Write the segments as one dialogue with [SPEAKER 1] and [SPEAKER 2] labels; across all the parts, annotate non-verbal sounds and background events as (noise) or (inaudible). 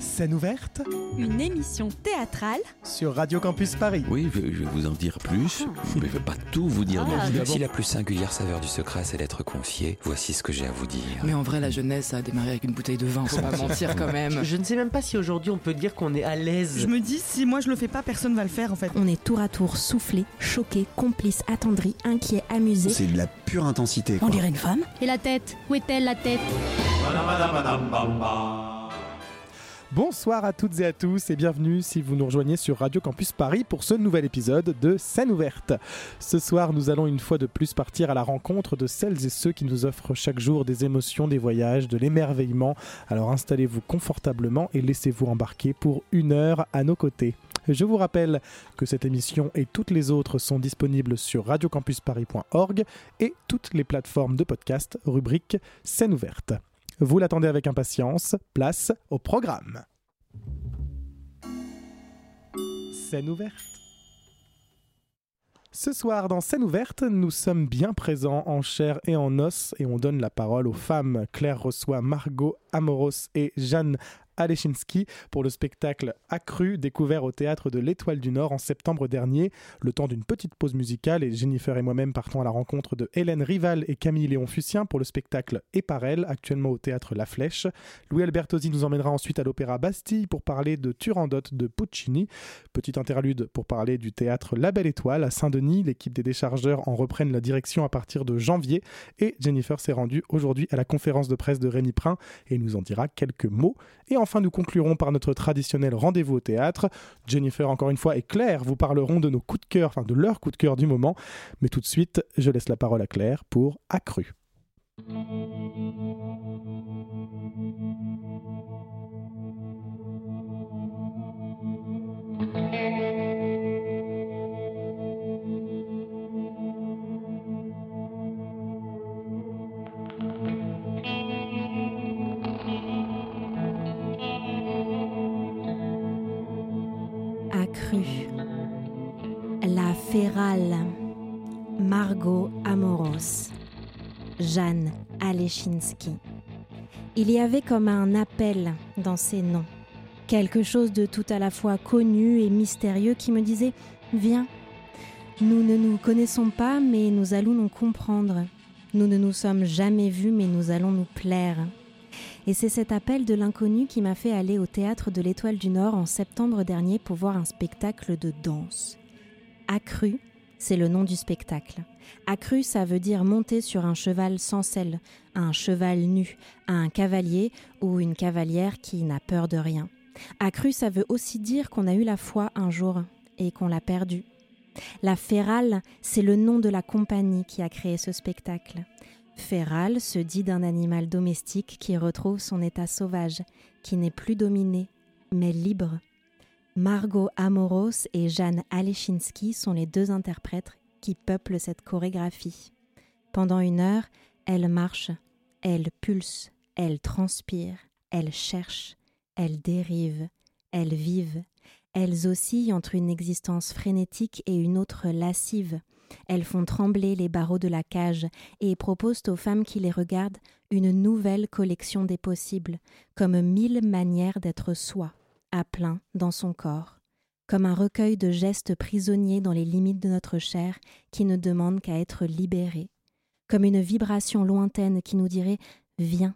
[SPEAKER 1] Scène ouverte
[SPEAKER 2] Une émission théâtrale
[SPEAKER 1] sur Radio Campus Paris.
[SPEAKER 3] Oui, je, je vais vous en dire plus, mais je ne vais pas tout vous dire non
[SPEAKER 2] Ah,
[SPEAKER 3] plus.
[SPEAKER 4] Si la plus singulière saveur du secret, c'est d'être confié, voici ce que j'ai à vous dire.
[SPEAKER 5] Mais en vrai, la jeunesse a démarré avec une bouteille de vin, faut pas mentir quand même.
[SPEAKER 6] Je ne sais même pas si aujourd'hui on peut dire qu'on est à l'aise.
[SPEAKER 7] Je me dis, si moi je le fais pas, personne va le faire en fait.
[SPEAKER 2] On est tour à tour soufflé, choqué, complice, attendri, inquiet, amusé.
[SPEAKER 8] C'est de la pure intensité. Quoi.
[SPEAKER 2] On dirait une femme.
[SPEAKER 9] Et la tête? Où est-elle la tête?
[SPEAKER 1] Bonsoir à toutes et à tous et bienvenue si vous nous rejoignez sur Radio Campus Paris pour ce nouvel épisode de Scène ouverte. Ce soir, nous allons une fois de plus partir à la rencontre de celles et ceux qui nous offrent chaque jour des émotions, des voyages, de l'émerveillement. Alors installez-vous confortablement et laissez-vous embarquer pour une heure à nos côtés. Je vous rappelle que cette émission et toutes les autres sont disponibles sur radiocampusparis.org et toutes les plateformes de podcast rubrique Scène ouverte. Vous l'attendez avec impatience, place au programme. Scène ouverte. Ce soir, dans Scène ouverte, nous sommes bien présents en chair et en os et on donne la parole aux femmes. Claire reçoit Margot Amoros et Jeanne Alechinsky pour le spectacle Accru, découvert au théâtre de l'Étoile du Nord en septembre dernier. Le temps d'une petite pause musicale et Jennifer et moi-même partons à la rencontre de Hélène Rival et Camille Léon Fussien pour le spectacle Et par elle, actuellement au théâtre La Flèche. Louis Albertosi nous emmènera ensuite à l'Opéra Bastille pour parler de Turandot de Puccini. Petite interlude pour parler du théâtre La Belle Étoile à Saint-Denis. L'équipe des déchargeurs en reprennent la direction à partir de janvier et Jennifer s'est rendue aujourd'hui à la conférence de presse de Rémi Prin et nous en dira quelques mots. Et enfin, nous conclurons par notre traditionnel rendez-vous au théâtre. Jennifer, encore une fois, et Claire vous parleront de nos coups de cœur, enfin de leurs coups de cœur du moment. Mais tout de suite, je laisse la parole à Claire pour Accru.
[SPEAKER 2] La Férale. Margot Amoros. Jeanne Alechinsky. Il y avait comme un appel dans ces noms. Quelque chose de tout à la fois connu et mystérieux qui me disait Viens. Nous ne nous connaissons pas, mais nous allons nous comprendre. Nous ne nous sommes jamais vus, mais nous allons nous plaire. Et c'est cet appel de l'inconnu qui m'a fait aller au théâtre de l'Étoile du Nord en septembre dernier pour voir un spectacle de danse. Accru, c'est le nom du spectacle. Accru, ça veut dire monter sur un cheval sans selle, un cheval nu, un cavalier ou une cavalière qui n'a peur de rien. Accru, ça veut aussi dire qu'on a eu la foi un jour et qu'on l'a perdue. La Férale, c'est le nom de la compagnie qui a créé ce spectacle. Féral se dit d'un animal domestique qui retrouve son état sauvage, qui n'est plus dominé, mais libre. Margot Amoros et Jeanne Alechinsky sont les deux interprètes qui peuplent cette chorégraphie. Pendant une heure, elles marchent, elles pulsent, elles transpirent, elles cherchent, elles dérivent, elles vivent, elles oscillent entre une existence frénétique et une autre lascive. Elles font trembler les barreaux de la cage et proposent aux femmes qui les regardent une nouvelle collection des possibles, comme mille manières d'être soi, à plein dans son corps, comme un recueil de gestes prisonniers dans les limites de notre chair qui ne demandent qu'à être libérés, comme une vibration lointaine qui nous dirait Viens,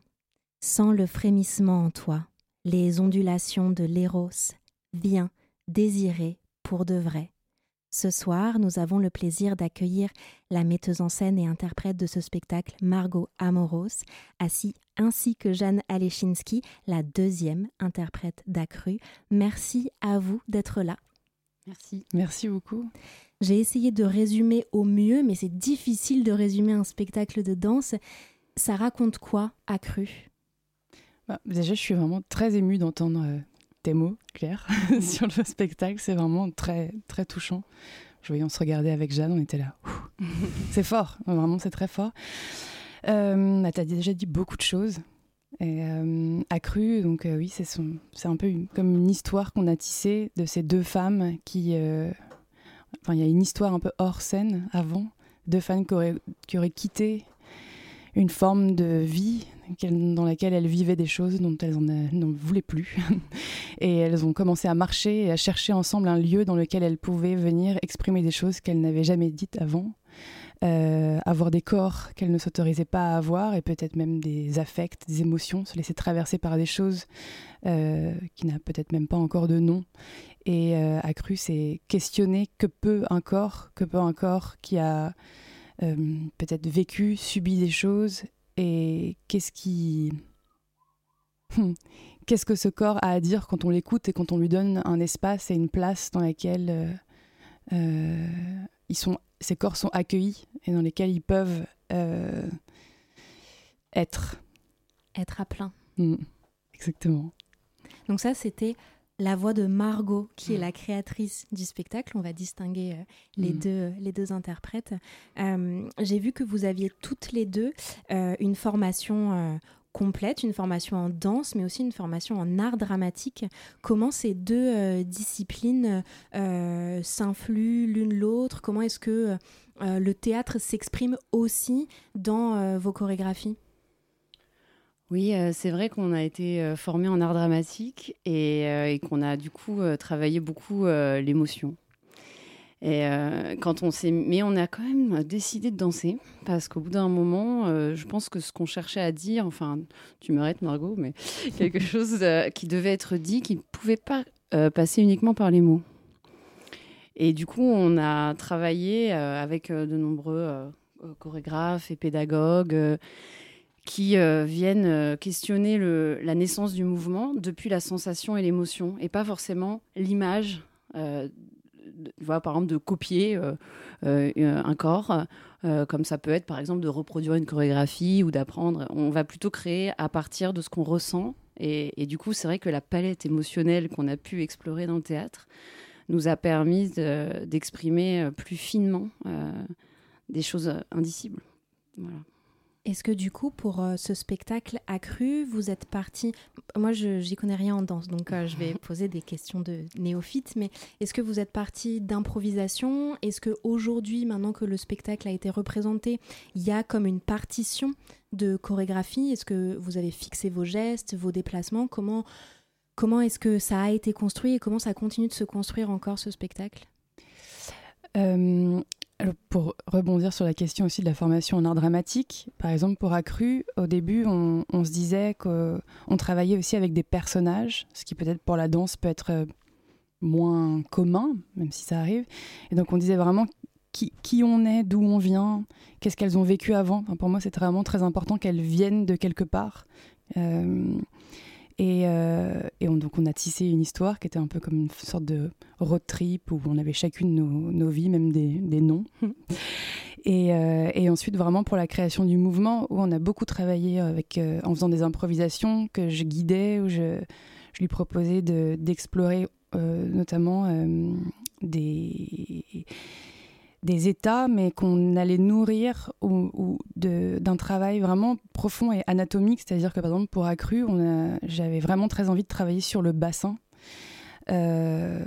[SPEAKER 2] sens le frémissement en toi, les ondulations de l'éros, viens, désiré pour de vrai. Ce soir, nous avons le plaisir d'accueillir la metteuse en scène et interprète de ce spectacle, Margot Amoros, ainsi, ainsi que Jeanne Alechinsky, la deuxième interprète d'Accru. Merci à vous d'être là.
[SPEAKER 5] Merci. Merci beaucoup.
[SPEAKER 2] J'ai essayé de résumer au mieux, mais c'est difficile de résumer un spectacle de danse. Ça raconte quoi, Accru?
[SPEAKER 5] Bah, déjà, je suis vraiment très émue d'entendre euh, tes mots, Claire, (laughs) sur le spectacle. C'est vraiment très, très touchant. Je voyais, on se regardait avec Jeanne, on était là. (laughs) C'est fort, vraiment, c'est très fort. Euh, bah, tu as déjà dit beaucoup de choses. Et, euh, accru, donc euh, oui, c'est son- c'est un peu une- comme une histoire qu'on a tissée de ces deux femmes qui. Enfin, il y a une histoire un peu hors scène avant. Deux femmes qui auraient, qui auraient quitté une forme de vie dans laquelle elles vivaient des choses dont elles n'en voulaient plus. (laughs) et elles ont commencé à marcher et à chercher ensemble un lieu dans lequel elles pouvaient venir exprimer des choses qu'elles n'avaient jamais dites avant. Euh, avoir des corps qu'elles ne s'autorisaient pas à avoir et peut-être même des affects, des émotions, se laisser traverser par des choses euh, qui n'a peut-être même pas encore de nom. Et euh, Accru, c'est questionner que peut un corps, que peut un corps qui a peut-être vécu, subi des choses et qu'est-ce qui. (laughs) Qu'est-ce que ce corps a à dire quand on l'écoute et quand on lui donne un espace et une place dans laquelle ils sont ces corps sont accueillis et dans lesquels ils peuvent euh, être.
[SPEAKER 2] Être à plein.
[SPEAKER 5] Mm. exactement.
[SPEAKER 2] Donc ça, c'était la voix de Margot, qui est mm. la créatrice du spectacle. On va distinguer euh, les, mm. deux, les deux interprètes. Euh, j'ai vu que vous aviez toutes les deux une formation complète, une formation en danse, mais aussi une formation en art dramatique. Comment ces deux euh, disciplines euh, s'influent l'une l'autre? Comment est-ce que euh, le théâtre s'exprime aussi dans vos chorégraphies?
[SPEAKER 8] Oui, c'est vrai qu'on a été formé en art dramatique et qu'on a du coup travaillé beaucoup l'émotion. Et euh, quand on s'est, mais on a quand même décidé de danser parce qu'au bout d'un moment, euh, je pense que ce qu'on cherchait à dire, enfin, tu m'arrêtes Margot, mais (laughs) quelque chose euh, qui devait être dit, qui ne pouvait pas passer uniquement par les mots. Et du coup, on a travaillé avec de nombreux chorégraphes et pédagogues qui viennent questionner le, la naissance du mouvement depuis la sensation et l'émotion, et pas forcément l'image vois, par exemple, de copier euh, euh, un corps, euh, comme ça peut être, par exemple, de reproduire une chorégraphie ou d'apprendre. On va plutôt créer à partir de ce qu'on ressent. Et, du coup, c'est vrai que la palette émotionnelle qu'on a pu explorer dans le théâtre nous a permis d'exprimer plus finement des choses indicibles. Voilà.
[SPEAKER 2] Est-ce que du coup, pour euh, ce spectacle accru, vous êtes parti? Moi, je j'y connais rien en danse, donc euh, je vais (laughs) poser des questions de néophyte. Mais est-ce que vous êtes parti d'improvisation? Est-ce que aujourd'hui, maintenant que le spectacle a été représenté, il y a comme une partition de chorégraphie? Est-ce que vous avez fixé vos gestes, vos déplacements? Comment comment est-ce que ça a été construit et comment ça continue de se construire encore ce spectacle?
[SPEAKER 5] Euh, pour rebondir sur la question aussi de la formation en art dramatique, par exemple pour Accru, au début on, se disait qu'on travaillait aussi avec des personnages, ce qui peut-être pour la danse peut être euh, moins commun, même si ça arrive. Et donc on disait vraiment qui, on est, d'où on vient, qu'est-ce qu'elles ont vécu avant. pour moi c'était vraiment très important qu'elles viennent de quelque part. Euh, et, euh, et on, donc on a tissé une histoire qui était un peu comme une sorte de road trip où on avait chacune nos, nos vies, même des, des noms. (laughs) et, euh, et, ensuite vraiment pour la création du mouvement où on a beaucoup travaillé avec, euh, en faisant des improvisations que je guidais, où je, je lui proposais d'explorer notamment des des états, mais qu'on allait nourrir ou, d'un travail vraiment profond et anatomique. C'est-à-dire que par exemple pour Accru, j'avais vraiment très envie de travailler sur le bassin. Euh,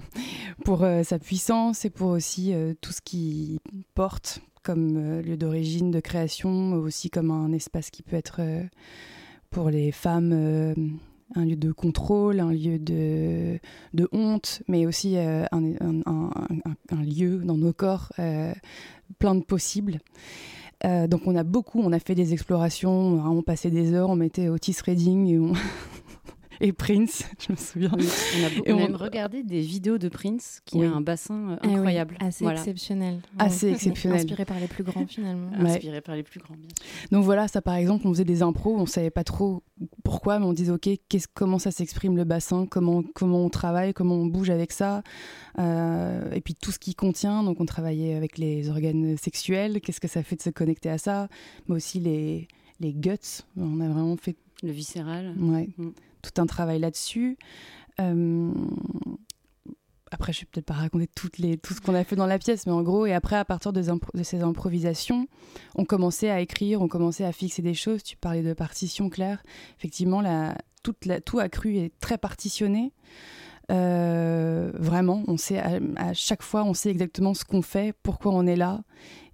[SPEAKER 5] (laughs) pour euh, sa puissance et pour aussi euh, tout ce qui porte comme lieu d'origine de création, aussi comme un espace qui peut être pour les femmes un lieu de contrôle, un lieu de, honte, mais aussi euh, un, lieu dans nos corps euh, plein de possibles. Euh, donc on a beaucoup, on a fait des explorations, on passé des heures, on mettait Otis Redding et (laughs) et Prince, (laughs) je me souviens.
[SPEAKER 8] on a, même regardé des vidéos de Prince qui a un bassin euh, eh incroyable.
[SPEAKER 2] assez exceptionnel.
[SPEAKER 5] Assez (laughs) exceptionnel.
[SPEAKER 2] Inspiré par les plus grands finalement.
[SPEAKER 8] Inspiré par les plus grands. Bien
[SPEAKER 5] Donc voilà, ça par exemple, on faisait des impros, on savait pas trop pourquoi, mais on disait ok, comment ça s'exprime le bassin, comment, comment on travaille, comment on bouge avec ça, euh, et puis tout ce qui contient. Donc on travaillait avec les organes sexuels, qu'est-ce que ça fait de se connecter à ça, mais aussi les, les guts. On a vraiment fait
[SPEAKER 8] le viscéral.
[SPEAKER 5] Ouais. Mm tout un travail là-dessus. Euh, après, je vais peut-être pas raconter tout ce qu'on a fait dans la pièce, mais en gros, et après, à partir de, ces improvisations, on commençait à écrire, on commençait à fixer des choses. Tu parlais de partition, Claire. Effectivement, la, toute la, tout est très partitionné. Euh, vraiment, on sait à, chaque fois, on sait exactement ce qu'on fait, pourquoi on est là,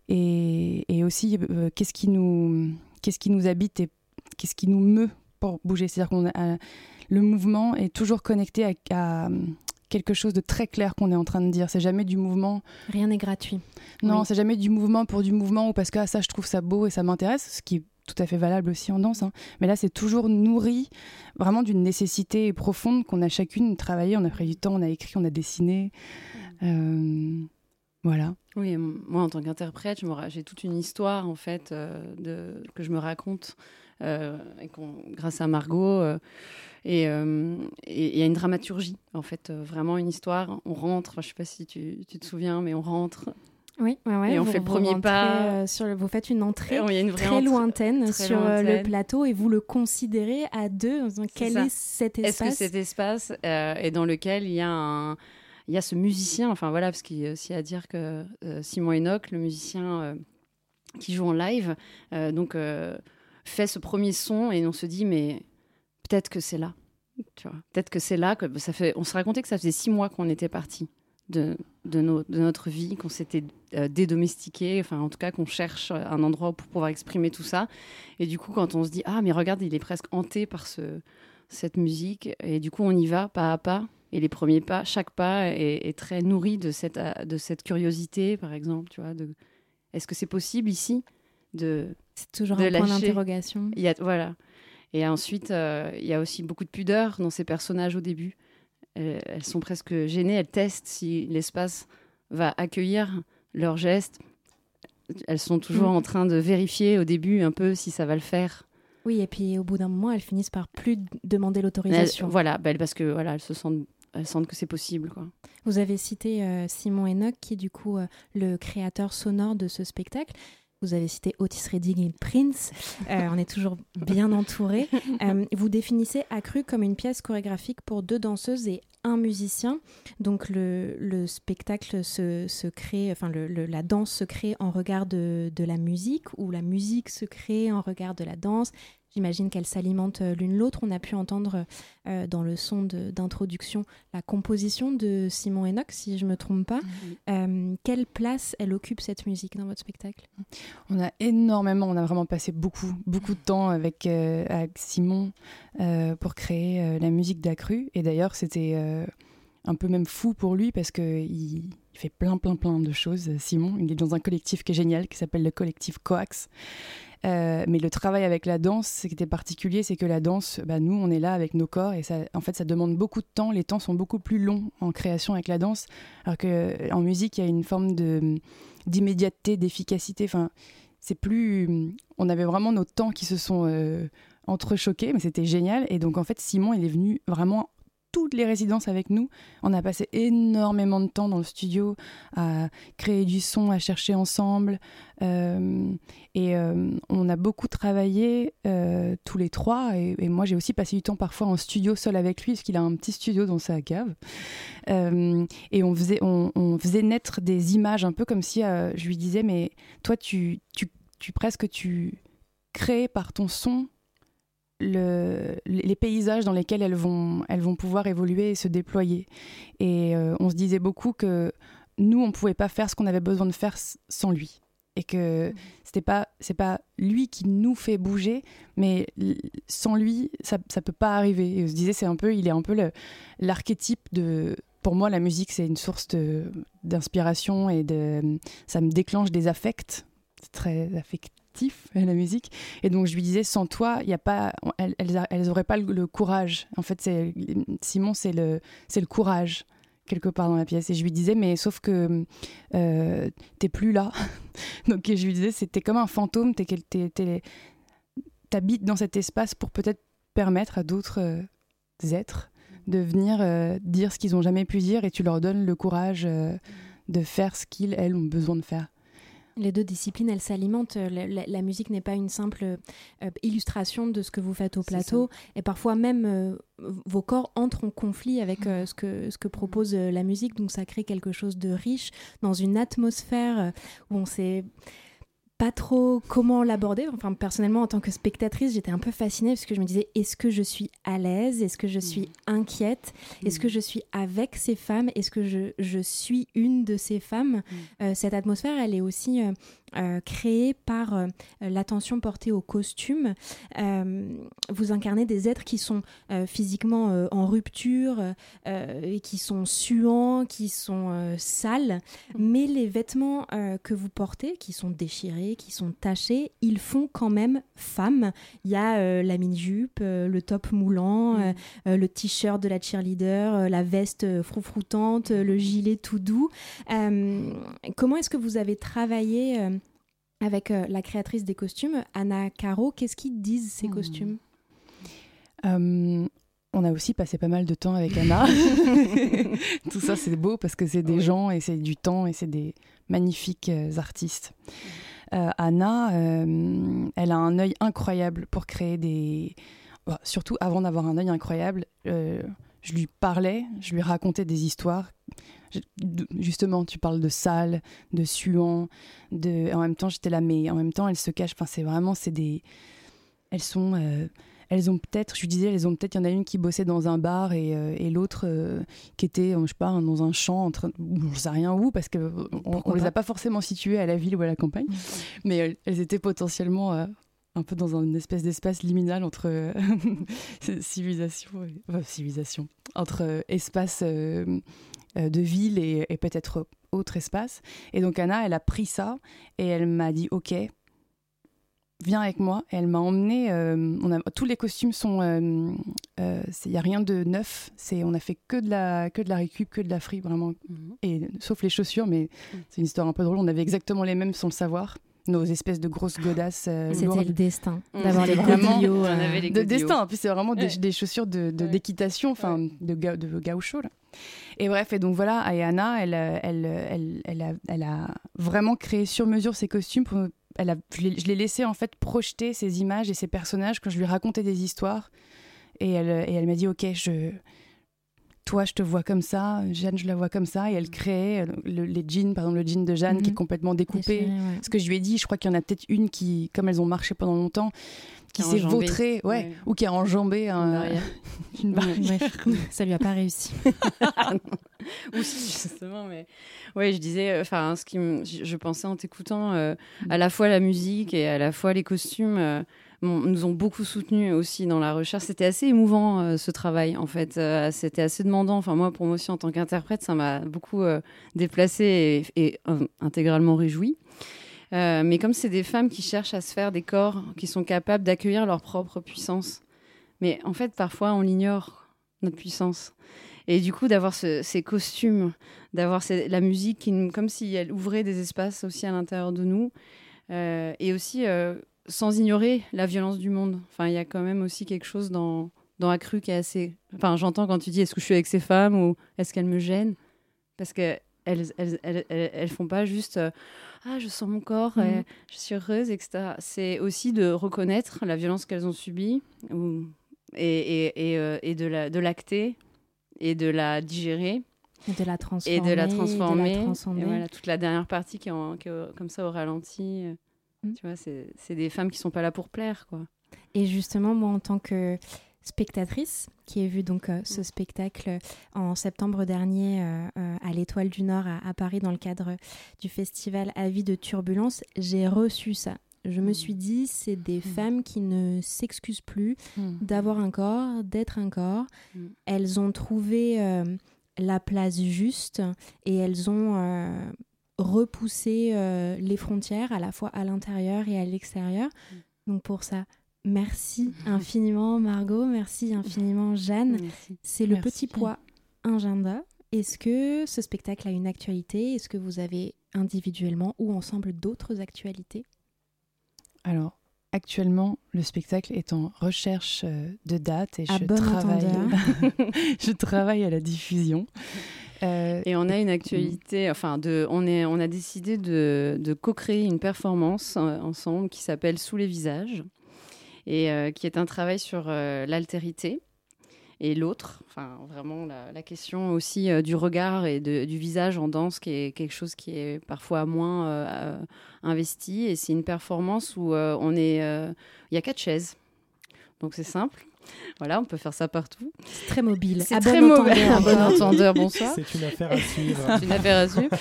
[SPEAKER 5] et, et aussi euh, qu'est-ce qui nous qu'est-ce qui nous habite et qu'est-ce qui nous meut pour bouger. C'est-à-dire qu'on a, le mouvement est toujours connecté à, à quelque chose de très clair qu'on est en train de dire. C'est jamais du mouvement.
[SPEAKER 2] Rien n'est gratuit.
[SPEAKER 5] Non,
[SPEAKER 2] Oui.
[SPEAKER 5] c'est jamais du mouvement pour du mouvement ou parce que ah, ça, je trouve ça beau et ça m'intéresse, ce qui est tout à fait valable aussi en danse. hein. Mais là, c'est toujours nourri vraiment d'une nécessité profonde qu'on a chacune travaillé. On a pris du temps, on a écrit, on a dessiné. Euh, voilà.
[SPEAKER 8] Oui, moi en tant qu'interprète, j'ai toute une histoire en fait euh, de, que je me raconte euh, et qu'on- grâce à Margot. euh, et euh, et il y a une dramaturgie en fait, euh, vraiment une histoire. On rentre, je sais pas si tu, tu te souviens, mais on rentre.
[SPEAKER 2] Oui, ouais, ouais,
[SPEAKER 8] Et on
[SPEAKER 2] vous-
[SPEAKER 8] fait le
[SPEAKER 2] vous
[SPEAKER 8] premier pas.
[SPEAKER 2] euh, sur le- vous faites une entrée
[SPEAKER 8] une
[SPEAKER 2] très
[SPEAKER 8] entrée.
[SPEAKER 2] lointaine
[SPEAKER 8] très
[SPEAKER 2] sur euh, le plateau et vous le considérez à deux quel
[SPEAKER 8] ça.
[SPEAKER 2] est cet
[SPEAKER 8] Est-ce que
[SPEAKER 2] espace
[SPEAKER 8] cet espace euh, est dans lequel il y a un il y a ce musicien, enfin voilà, parce qu'il y a aussi à dire que euh, Simon Enoch, le musicien euh, qui joue en live, euh, donc euh, fait ce premier son et on se dit mais peut-être que c'est là, peut-être que c'est là que ça fait. On se racontait que ça faisait six mois qu'on était parti de de, notre vie, qu'on s'était euh, dédomestiqué, enfin en tout cas qu'on cherche un endroit pour pouvoir exprimer tout ça. Et du coup, quand on se dit ah mais regarde, il est presque hanté par ce cette musique. Et du coup, on y va pas à pas. Et les premiers pas, chaque pas est, est très nourri de cette, de cette curiosité, par exemple. Tu vois, de est-ce que c'est possible ici de
[SPEAKER 2] C'est toujours
[SPEAKER 8] de
[SPEAKER 2] un point d'interrogation.
[SPEAKER 8] il y a, voilà. Et ensuite, euh, il y a aussi beaucoup de pudeur dans ces personnages au début. Euh, elles sont presque gênées, elles testent si l'espace va accueillir leurs gestes. Elles sont toujours
[SPEAKER 2] Mm.
[SPEAKER 8] en train de vérifier au début un peu si ça va le faire.
[SPEAKER 2] Oui, et puis au bout d'un moment, elles finissent par plus demander l'autorisation.
[SPEAKER 8] voilà, bah, parce que voilà, elles se sentent, elles sentent que c'est possible, quoi.
[SPEAKER 2] Vous avez cité euh, Simon Enoch, qui est du coup euh, le créateur sonore de ce spectacle. Vous avez cité Otis Redding et Prince. Euh, on est toujours bien entouré. Euh, vous définissez Accru comme une pièce chorégraphique pour deux danseuses et un musicien. Donc le, le spectacle se, crée, enfin la danse se crée en regard de la musique ou la musique se crée en regard de la danse. J'imagine qu'elles s'alimentent euh, l'une l'autre. On a pu entendre euh, dans le son d'introduction la composition de Simon Enoch, si je me trompe pas. Euh, quelle place elle occupe cette musique dans votre spectacle?
[SPEAKER 5] On a énormément, on a vraiment passé beaucoup, beaucoup de temps avec, euh, avec Simon pour créer la musique d'Accru. Et d'ailleurs, c'était un peu même fou pour lui parce qu'il il fait plein, plein, plein de choses. Simon, il est dans un collectif qui est génial, qui s'appelle le collectif Coax. Euh, mais le travail avec la danse, ce qui était particulier, c'est que la danse, bah, nous, on est là avec nos corps et ça, en fait, ça demande beaucoup de temps. Les temps sont beaucoup plus longs en création avec la danse, alors que en musique, il y a une forme d'immédiateté, d'efficacité. Enfin, c'est plus. On avait vraiment nos temps qui se sont euh, entrechoqués, mais c'était génial. Et donc, en fait, Simon, il est venu vraiment toutes les résidences avec nous. On a passé énormément de temps dans le studio à créer du son, à chercher ensemble. Euh, et euh, on a beaucoup travaillé euh, tous les trois. Et, moi, j'ai aussi passé du temps parfois en studio seul avec lui, parce qu'il a un petit studio dans sa cave. Et on faisait, on, faisait naître des images, un peu comme si je lui disais, mais toi, tu, tu presque tu crées par ton son le, les paysages dans lesquels elles vont, elles vont pouvoir évoluer et se déployer. Et euh, on se disait beaucoup que nous, on ne pouvait pas faire ce qu'on avait besoin de faire sans lui. Et que c'était pas, c'est pas lui qui nous fait bouger, mais sans lui, ça, ça peut pas arriver. Et on se disait, c'est un peu, il est un peu l'archétype de. Pour moi, la musique, c'est une source d'inspiration et de, ça me déclenche des affects. C'est très affectif la musique. Et donc je lui disais, sans toi, il y a pas, elles, elles, auraient pas le, courage. En fait, c'est Simon, c'est le, c'est le courage quelque part dans la pièce. Et je lui disais, mais sauf que euh, t'es plus là. (laughs) donc je lui disais, c'était comme un fantôme. T'es, t'habites dans cet espace pour peut-être permettre à d'autres euh, êtres de venir euh, dire ce qu'ils n'ont jamais pu dire, et tu leur donnes le courage euh, de faire ce qu'ils, elles, ont besoin de faire.
[SPEAKER 2] Les deux disciplines, elles s'alimentent. La, la- la musique n'est pas une simple euh, illustration de ce que vous faites au plateau. Et parfois même, euh, vos corps entrent en conflit avec euh, ce, que, ce que propose euh, la musique. Donc ça crée quelque chose de riche dans une atmosphère euh, où on s'est pas trop comment l'aborder. Enfin, personnellement, en tant que spectatrice, j'étais un peu fascinée parce que je me disais est-ce que je suis à l'aise? Est-ce que je suis inquiète? Est-ce que je suis avec ces femmes? Est-ce que je, je, suis une de ces femmes? Euh, Cette atmosphère, elle est aussi euh, euh, créée par euh, l'attention portée aux costumes. Euh, vous incarnez des êtres qui sont physiquement en rupture et qui sont suants, qui sont sales, mais les vêtements que vous portez, qui sont déchirés, qui sont tachés, ils font quand même femme. Il y a la mini-jupe, le top moulant, le t-shirt de la cheerleader, la veste froufroutante, le gilet tout doux. comment est-ce que vous avez travaillé avec euh, la créatrice des costumes, Anna Caro. Qu'est-ce qu'ils disent ces
[SPEAKER 5] Hmm.
[SPEAKER 2] costumes?
[SPEAKER 5] Euh, on a aussi passé pas mal de temps avec Anna. (laughs) Tout ça, c'est beau parce que c'est des gens et c'est du temps et c'est des magnifiques euh, artistes. Anna, elle a un œil incroyable pour créer des. Bah, surtout avant d'avoir un œil incroyable, je lui parlais, je lui racontais des histoires. Je- justement, tu parles de sale, de suant, de. En même temps, j'étais là, mais en même temps, elle se cache. Enfin, c'est vraiment, c'est des. Elles sont. euh, elles ont peut-être, je disais, elles ont peut-être, il y en a une qui bossait dans un bar et, euh, et l'autre euh, qui était, je sais pas, dans un champ, en train, je sais rien où, parce que euh, on,
[SPEAKER 2] Pourquoi
[SPEAKER 5] on les a pas forcément situées à la ville ou à la campagne, mais elles, elles étaient potentiellement euh, un peu dans une espèce d'espace liminal entre euh, (laughs) civilisation, et- enfin, civilisation, entre euh, espace euh, euh, de ville et, et peut-être autre espace. Et donc Anna, elle a pris ça et elle m'a dit, ok, viens avec moi. Et elle m'a emmené. euh, on a, tous les costumes sont. Il n'y a rien de neuf. C'est, on a fait que de la, que de la récup, que de la free, vraiment. Et, sauf les chaussures, mais c'est une histoire un peu drôle. On avait exactement les mêmes sans le savoir. Nos espèces de grosses godasses. euh,
[SPEAKER 2] C'était le destin
[SPEAKER 8] Mm.
[SPEAKER 2] d'avoir les
[SPEAKER 5] C'était vraiment-
[SPEAKER 2] godillots. (laughs)
[SPEAKER 8] On
[SPEAKER 2] euh,
[SPEAKER 8] avait les
[SPEAKER 5] de destin. En plus, c'est vraiment des,
[SPEAKER 8] Ouais.
[SPEAKER 5] des chaussures de, de-
[SPEAKER 8] Ouais.
[SPEAKER 5] d'équitation, enfin de, ga- de gaucho. Là. Et bref, et donc voilà, et Anna, elle, euh, elle, euh, elle, elle, a, elle a vraiment créé sur mesure ses costumes. Pour, elle a, je l'ai laissé en fait projeter ces images et ces personnages quand je lui racontais des histoires. Et elle, et elle m'a dit, ok, je, toi, je te vois comme ça, Jeanne, je la vois comme ça. Et elle créait euh, le- les jeans, par exemple le jean de Jeanne qui est
[SPEAKER 2] Mhm.
[SPEAKER 5] complètement découpé.
[SPEAKER 2] ouais.
[SPEAKER 5] Ce que je lui ai dit, je crois qu'il y en a peut-être une qui, comme elles ont marché pendant longtemps, qui s'est vautrée, ouais,
[SPEAKER 8] Ouais.
[SPEAKER 5] ou qui a enjambé un-
[SPEAKER 8] Une barrière. (laughs)
[SPEAKER 5] une barrière.
[SPEAKER 2] Ouais, ça lui a pas réussi. (laughs)
[SPEAKER 8] Aussi, (laughs) justement, mais ouais, je disais, enfin, ce qui je, je pensais en t'écoutant, euh, à la fois la musique et à la fois les costumes. euh, nous ont beaucoup soutenus aussi dans la recherche. C'était assez émouvant euh, ce travail en fait. Euh, C'était assez demandant. Enfin moi pour moi aussi en tant qu'interprète, ça m'a beaucoup euh, déplacée et, intégralement réjouie. Mais comme c'est des femmes qui cherchent à se faire des corps qui sont capables d'accueillir leur propre puissance. Mais en fait parfois on ignore notre puissance. Et du coup d'avoir ce- ces costumes, d'avoir la musique qui, comme si elle ouvrait des espaces aussi à l'intérieur de nous. Et aussi sans ignorer la violence du monde. Enfin, il y a quand même aussi quelque chose dans, dans Accru qui est assez. Enfin, j'entends quand tu dis est-ce que je suis avec ces femmes ou est-ce qu'elles me gênent? Parce que elles, elles, elles, font pas juste euh, ah je sens mon corps, euh,
[SPEAKER 2] Mhm.
[SPEAKER 8] je suis heureuse, etc. C'est aussi de reconnaître la violence qu'elles ont subie ou, et, et, et, euh, et de la de l'acter et de la digérer
[SPEAKER 2] Et de la transformer.
[SPEAKER 8] et de la
[SPEAKER 2] de
[SPEAKER 8] transformer. Et voilà, toute la dernière partie qui est, en- qui est au- comme ça au ralenti. Euh,
[SPEAKER 2] Mm.
[SPEAKER 8] Tu vois, c'est des femmes qui sont pas là pour plaire, quoi.
[SPEAKER 2] Et justement, moi, en tant que spectatrice, qui ai vu donc euh, ce spectacle en septembre dernier euh, euh, à l'Étoile du Nord à, à Paris dans le cadre du festival Avis de Turbulence, j'ai reçu ça. Je me suis dit, c'est des femmes qui ne s'excusent plus d'avoir un corps, d'être un corps.
[SPEAKER 8] Mm.
[SPEAKER 2] Elles ont trouvé euh, la place juste et elles ont repoussé euh, les frontières à la fois à l'intérieur et à l'extérieur. Donc pour ça, merci (laughs) infiniment Margot, merci infiniment (laughs) Jeanne. C'est le
[SPEAKER 5] Merci.
[SPEAKER 2] petit poids agenda. Est-ce que ce spectacle a une actualité? Est-ce que vous avez individuellement ou ensemble d'autres actualités?
[SPEAKER 5] Alors, actuellement, le spectacle est en recherche euh, de date et
[SPEAKER 2] À
[SPEAKER 5] je
[SPEAKER 2] bon
[SPEAKER 5] travaille,
[SPEAKER 2] entendeur. (laughs)
[SPEAKER 5] je travaille à la diffusion. Euh,
[SPEAKER 8] Et on a une actualité, enfin, on, est, on a décidé de, co-créer une performance euh, ensemble qui s'appelle Sous les visages et euh, qui est un travail sur l'altérité et l'autre. Enfin, vraiment, la, question aussi du regard et du visage en danse, qui est quelque chose qui est parfois moins investi. Et c'est une performance où on est. Il y a quatre chaises. Donc c'est simple. Voilà, on peut faire ça partout.
[SPEAKER 2] C'est très mobile.
[SPEAKER 8] C'est très
[SPEAKER 2] bon
[SPEAKER 8] mauvais.
[SPEAKER 2] entendeur.
[SPEAKER 8] Bon (laughs) entendeur, bonsoir.
[SPEAKER 10] C'est une affaire à suivre.
[SPEAKER 8] C'est une affaire à suivre.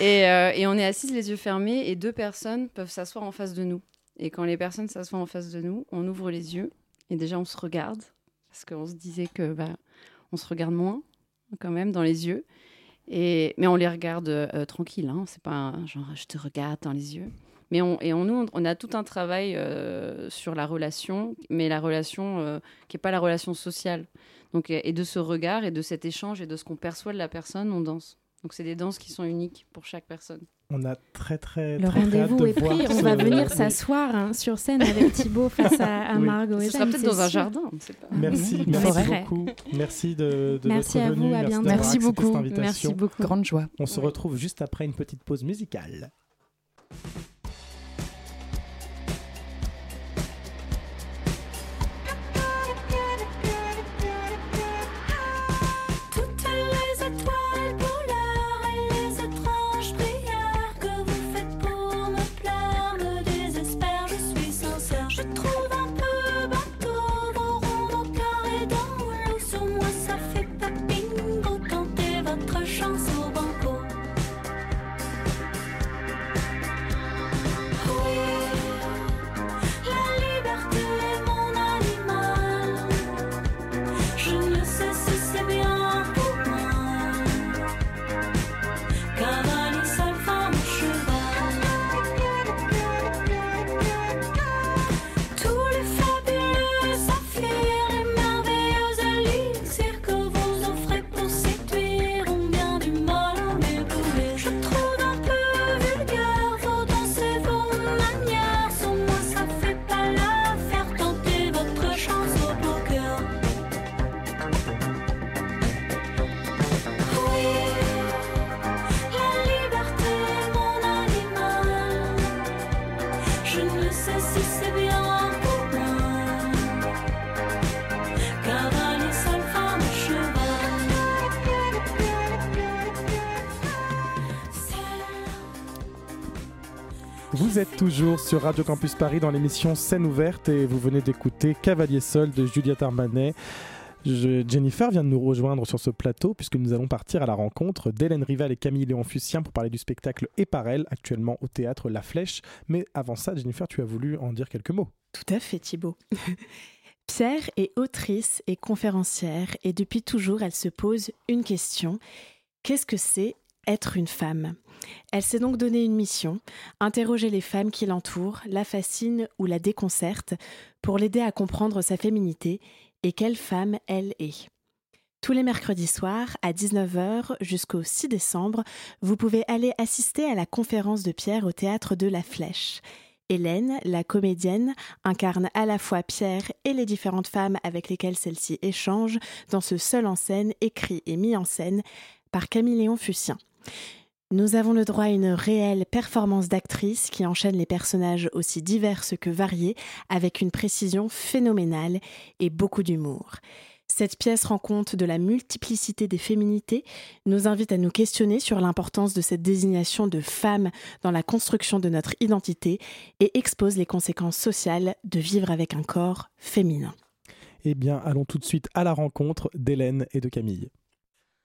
[SPEAKER 8] Et, euh, et on est assises les yeux fermés et deux personnes peuvent s'asseoir en face de nous. Et quand les personnes s'assoient en face de nous, on ouvre les yeux et déjà on se regarde parce qu'on se disait que bah, on se regarde moins quand même dans les yeux. Et, mais on les regarde euh, tranquille, hein. c'est pas un genre je te regarde dans les yeux. Mais on, et on, nous, on a tout un travail euh, sur la relation, mais la relation euh, qui n'est pas la relation sociale. Donc, et de ce regard et de cet échange et de ce qu'on perçoit de la personne, on danse. Donc c'est des danses qui sont uniques pour chaque personne.
[SPEAKER 10] On a très très
[SPEAKER 2] Le rendez-vous
[SPEAKER 10] de
[SPEAKER 2] est pris. On
[SPEAKER 10] ce-
[SPEAKER 2] va venir (laughs) s'asseoir hein, sur scène avec Thibaut face à, à
[SPEAKER 10] Oui.
[SPEAKER 2] Margot
[SPEAKER 8] Ce sera peut-être dans un jardin, on ne sait pas.
[SPEAKER 10] Merci, merci beaucoup. Merci de, de
[SPEAKER 2] Merci à vous, à
[SPEAKER 10] Merci
[SPEAKER 5] Merci beaucoup.
[SPEAKER 10] cette invitation.
[SPEAKER 8] Merci beaucoup.
[SPEAKER 5] Grande joie.
[SPEAKER 10] On se retrouve juste après une petite pause musicale.
[SPEAKER 1] Vous
[SPEAKER 10] êtes toujours sur Radio Campus Paris dans l'émission Scène ouverte et vous venez d'écouter Cavalier Sol de Juliette Armanet. Je- Jennifer vient de nous rejoindre sur ce plateau puisque nous allons partir à la rencontre d'Hélène Rival et Camille Léon Fussien pour parler du spectacle Et par elle, actuellement au théâtre La Flèche. Mais avant ça, Jennifer, tu as voulu en dire quelques mots.
[SPEAKER 11] Tout à fait, Thibaut. (laughs) Pierre est autrice et conférencière et depuis toujours, elle se pose une question. Qu'est-ce que c'est être une femme Elle s'est donc donné une mission, interroger les femmes qui l'entourent, la fascinent ou la déconcertent pour l'aider à comprendre sa féminité et quelle femme elle est. Tous les mercredis soirs, à 19h jusqu'au 6 décembre, vous pouvez aller assister à la conférence de Pierre au théâtre de La Flèche. Hélène, la comédienne, incarne à la fois Pierre et les différentes femmes avec lesquelles celle-ci échange dans ce seul en scène écrit et mis en scène par Camille Léon Fussien. Nous avons le droit à une réelle performance d'actrice qui enchaîne les personnages aussi diverses que variés avec une précision phénoménale et beaucoup d'humour. Cette pièce rend compte de la multiplicité des féminités, nous invite à nous questionner sur l'importance de cette désignation de femme dans la construction de notre identité et expose les conséquences sociales de vivre avec un corps féminin.
[SPEAKER 10] Eh bien, allons tout de suite à la rencontre d'Hélène et de Camille.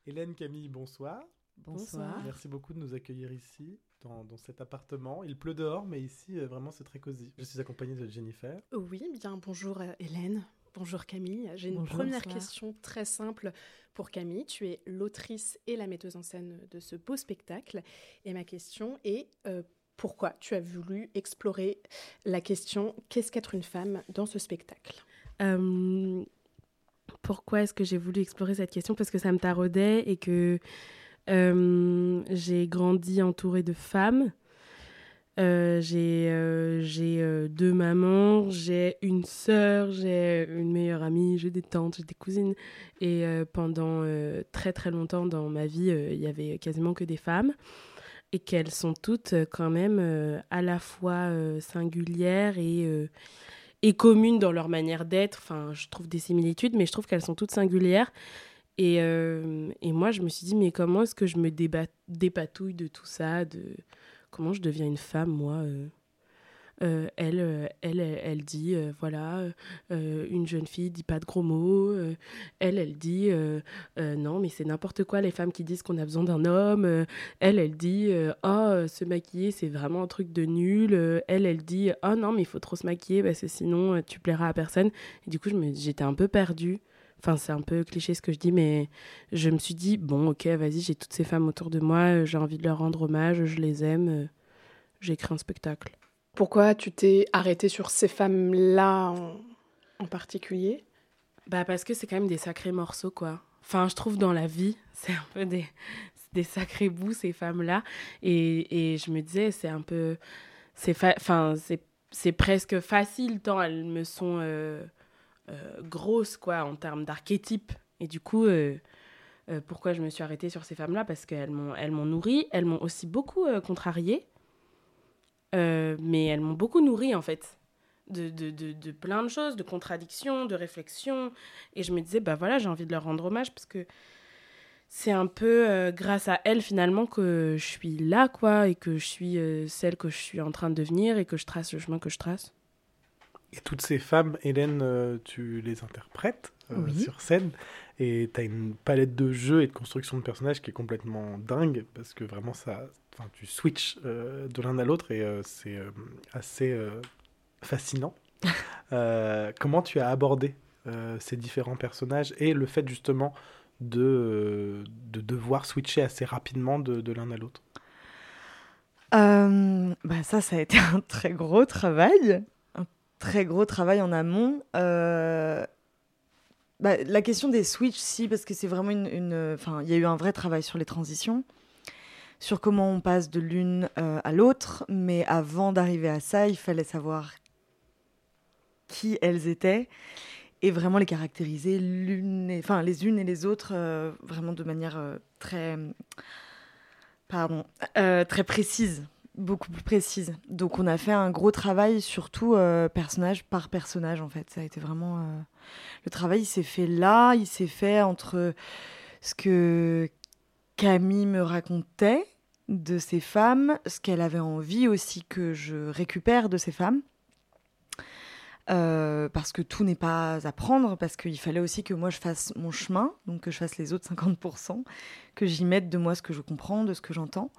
[SPEAKER 10] Hélène, Camille, bonsoir.
[SPEAKER 8] Bonsoir.
[SPEAKER 10] Merci beaucoup de nous accueillir ici, dans, dans cet appartement. Il pleut dehors, mais ici, euh, vraiment, c'est très cosy. Je suis accompagnée de Jennifer.
[SPEAKER 11] Oui, bien bonjour euh, Hélène, bonjour Camille. J'ai une
[SPEAKER 8] Bonjour.
[SPEAKER 11] première
[SPEAKER 8] Bonsoir.
[SPEAKER 11] question très simple pour Camille. Tu es l'autrice et la metteuse en scène de ce beau spectacle. Et ma question est euh, pourquoi tu as voulu explorer la question qu'est-ce qu'être une femme dans ce spectacle?
[SPEAKER 12] Euh, pourquoi est-ce que j'ai voulu explorer cette question? Parce que ça me taraudait et que euh, j'ai grandi entourée de femmes. Euh, j'ai euh, euh, deux mamans, j'ai une sœur, j'ai une meilleure amie, j'ai des tantes, j'ai des cousines. Et euh, pendant euh, très très longtemps dans ma vie, euh, il y avait quasiment que des femmes. Et qu'elles sont toutes euh, quand même euh, à la fois euh, singulières et, euh, et communes dans leur manière d'être. Enfin, je trouve des similitudes, mais je trouve qu'elles sont toutes singulières. Et, euh, et moi, je me suis dit, mais comment est-ce que je me déba- dépatouille de tout ça de Comment je deviens une femme, moi euh, euh, elle, elle, elle, dit, voilà, une jeune fille dit pas de gros mots. elle, elle dit, non, mais c'est n'importe quoi les femmes qui disent qu'on a besoin d'un homme. elle, elle dit, oh, se maquiller, c'est vraiment un truc de nul. elle, elle dit, oh non, mais il faut trop se maquiller parce que sinon tu plairas à personne. Et du coup, j'étais un peu perdue. Enfin, c'est un peu cliché ce que je dis, mais je me suis dit, bon, ok, vas-y, j'ai toutes ces femmes autour de moi, euh, j'ai envie de leur rendre hommage, je les aime, euh, j'ai écrit un spectacle.
[SPEAKER 13] Pourquoi tu t'es arrêtée sur ces femmes-là en, en particulier?
[SPEAKER 12] Bah parce que c'est quand même des sacrés morceaux quoi. Enfin je trouve dans la vie (laughs) c'est un peu des, sacrés bouts ces femmes là et, et je me disais c'est un peu c'est fa- enfin c'est c'est presque facile tant elles me sont euh, euh, grosses quoi en termes d'archétypes et du coup euh, euh, pourquoi je me suis arrêtée sur ces femmes là parce qu'elles m'ont elles m'ont nourrie elles m'ont aussi beaucoup contrariée mais elles m'ont beaucoup nourrie en fait de, de, de, plein de choses, de contradictions, de réflexions. Et je me disais, bah voilà, j'ai envie de leur rendre hommage parce que c'est un peu grâce à elles finalement que je suis là, quoi, et que je suis celle que je suis en train de devenir et que je trace le chemin que je trace.
[SPEAKER 1] Et toutes ces femmes, Hélène, euh, tu les interprètes euh,
[SPEAKER 12] Oui.
[SPEAKER 1] sur scène et tu as une palette de jeux et de construction de personnages qui est complètement dingue parce que vraiment ça, enfin, tu switches euh, de l'un à l'autre et c'est assez fascinant. (laughs) Comment tu as abordé ces différents personnages et le fait justement de, de devoir switcher assez rapidement de, de l'un à l'autre?
[SPEAKER 14] Euh, bah ça, ça a été (laughs) un très gros travail, très gros travail en amont. Euh, bah, la question des switches, si, parce que c'est vraiment une, Enfin, il y a eu un vrai travail sur les transitions, sur comment on passe de l'une euh, à l'autre, mais avant d'arriver à ça, il fallait savoir qui elles étaient et vraiment les caractériser l'une, enfin les unes et les autres, euh, vraiment de manière très pardon, très précise, beaucoup plus précise. Donc on a fait un gros travail, surtout euh, personnage par personnage en fait. Ça a été vraiment euh, le travail, il s'est fait là, il s'est fait entre ce que Camille me racontait de ces femmes, ce qu'elle avait envie aussi que je récupère de ces femmes. Euh, parce que tout n'est pas à prendre, parce qu'il fallait aussi que moi je fasse mon chemin, donc que je fasse les autres 50%, que j'y mette de moi ce que je comprends, de ce que j'entends.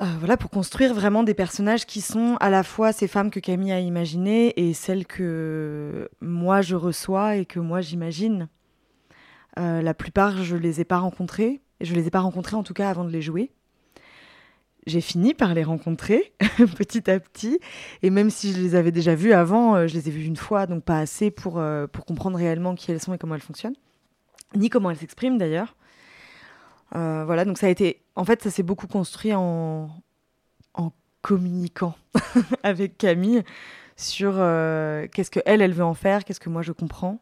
[SPEAKER 14] Euh, voilà, pour construire vraiment des personnages qui sont à la fois ces femmes que Camille a imaginées et celles que moi je reçois et que moi j'imagine. Euh, la plupart, je les ai pas rencontrées, et je les ai pas rencontrées en tout cas avant de les jouer. J'ai fini par les rencontrer (laughs) petit à petit, et même si je les avais déjà vues avant, euh, je les ai vues une fois, donc pas assez pour, euh, pour comprendre réellement qui elles sont et comment elles fonctionnent, ni comment elles s'expriment d'ailleurs. Euh, voilà, donc ça a été. En fait, ça s'est beaucoup construit en, en communiquant (laughs) avec Camille sur euh, qu'est-ce que elle, elle veut en faire, qu'est-ce que moi je comprends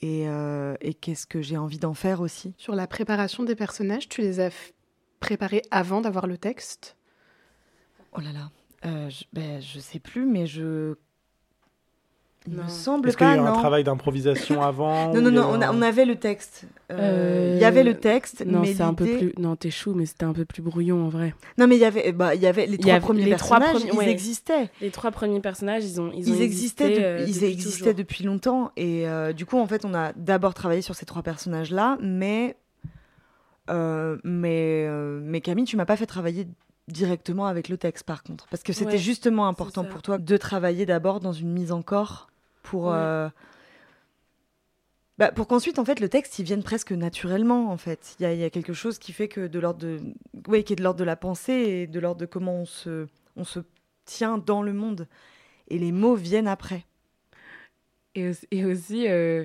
[SPEAKER 14] et, euh, et qu'est-ce que j'ai envie d'en faire aussi.
[SPEAKER 13] Sur la préparation des personnages, tu les as préparés avant d'avoir le texte?
[SPEAKER 14] Oh là là, euh, je, ben, je sais plus, mais je. Il me
[SPEAKER 12] Non.
[SPEAKER 14] semble
[SPEAKER 1] Est-ce qu'il y
[SPEAKER 14] pas.
[SPEAKER 1] a eu un travail d'improvisation (laughs) avant
[SPEAKER 14] Non, non, non, on, a-
[SPEAKER 1] un-
[SPEAKER 14] on avait le texte. Euh,
[SPEAKER 12] Euh,
[SPEAKER 14] Il y avait le texte,
[SPEAKER 12] Non,
[SPEAKER 14] mais
[SPEAKER 12] c'est un peu plus. Non, t'es chou, mais c'était un peu plus brouillon en vrai.
[SPEAKER 14] Non, mais il y avait, bah, il y avait les
[SPEAKER 12] y
[SPEAKER 14] trois
[SPEAKER 12] avait-
[SPEAKER 14] premiers
[SPEAKER 12] les trois
[SPEAKER 14] personnages,
[SPEAKER 12] premiers-
[SPEAKER 14] ils
[SPEAKER 12] ouais.
[SPEAKER 14] existaient.
[SPEAKER 12] Les trois premiers personnages, ils ont, ils
[SPEAKER 14] Ils,
[SPEAKER 12] ont
[SPEAKER 14] existaient,
[SPEAKER 12] existé,
[SPEAKER 14] de-
[SPEAKER 12] euh,
[SPEAKER 14] ils
[SPEAKER 12] depuis
[SPEAKER 14] existaient
[SPEAKER 12] toujours.
[SPEAKER 14] depuis longtemps. Et euh, du coup, en fait, on a d'abord travaillé sur ces trois personnages-là, mais, euh, mais, euh, mais Camille, tu m'as pas fait travailler directement avec le texte, par contre. Parce que c'était
[SPEAKER 12] Ouais,
[SPEAKER 14] justement important pour toi de travailler d'abord dans une mise en corps pour.
[SPEAKER 12] Ouais.
[SPEAKER 14] euh, bah, pour qu'ensuite, en fait, le texte, il vienne presque naturellement, en fait. Il y y a quelque chose qui fait que de l'ordre de... Oui, qui est de l'ordre de la pensée et de l'ordre de comment on se, on se tient dans le monde. Et les mots viennent après.
[SPEAKER 12] Et aussi, et aussi, euh,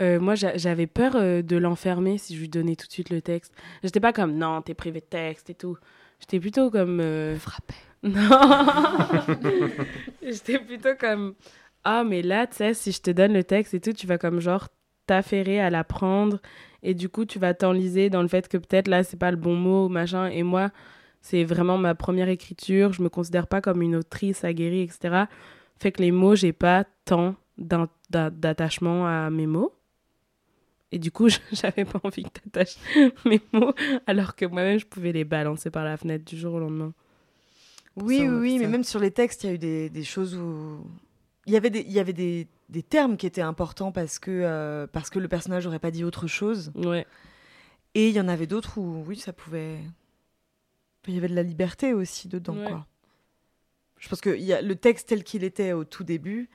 [SPEAKER 12] euh, moi, j'a- j'avais peur euh, de l'enfermer si je lui donnais tout de suite le texte. J'étais pas comme, non, t'es privé de texte et tout. J'étais plutôt comme...
[SPEAKER 14] Frappé. (laughs)
[SPEAKER 12] Non (laughs) J'étais plutôt comme, ah, mais là, tu sais, si je te donne le texte et tout, tu vas comme genre t'affairer à l'apprendre. Et du coup, tu vas t'enliser dans le fait que peut-être là, c'est pas le bon mot, machin. Et moi, c'est vraiment ma première écriture. Je me considère pas comme une autrice aguerrie, etc. Fait que les mots, j'ai pas tant d'attachement à mes mots. Et du coup, (laughs) j'avais pas envie que t'attaches (laughs) mes mots, alors que moi-même, je pouvais les balancer par la fenêtre du jour au lendemain.
[SPEAKER 14] Oui,
[SPEAKER 12] Ça,
[SPEAKER 14] oui, mais même sur les textes, il y a eu des, des choses où. Il y avait des, il y avait des, des termes qui étaient importants parce que, euh, parce que le personnage n'aurait pas dit autre chose.
[SPEAKER 12] Ouais.
[SPEAKER 14] Et il y en avait d'autres où, oui, ça pouvait. Il y avait de la liberté aussi dedans,
[SPEAKER 12] Ouais.
[SPEAKER 14] quoi. Je pense que il y a, le texte tel qu'il était au tout début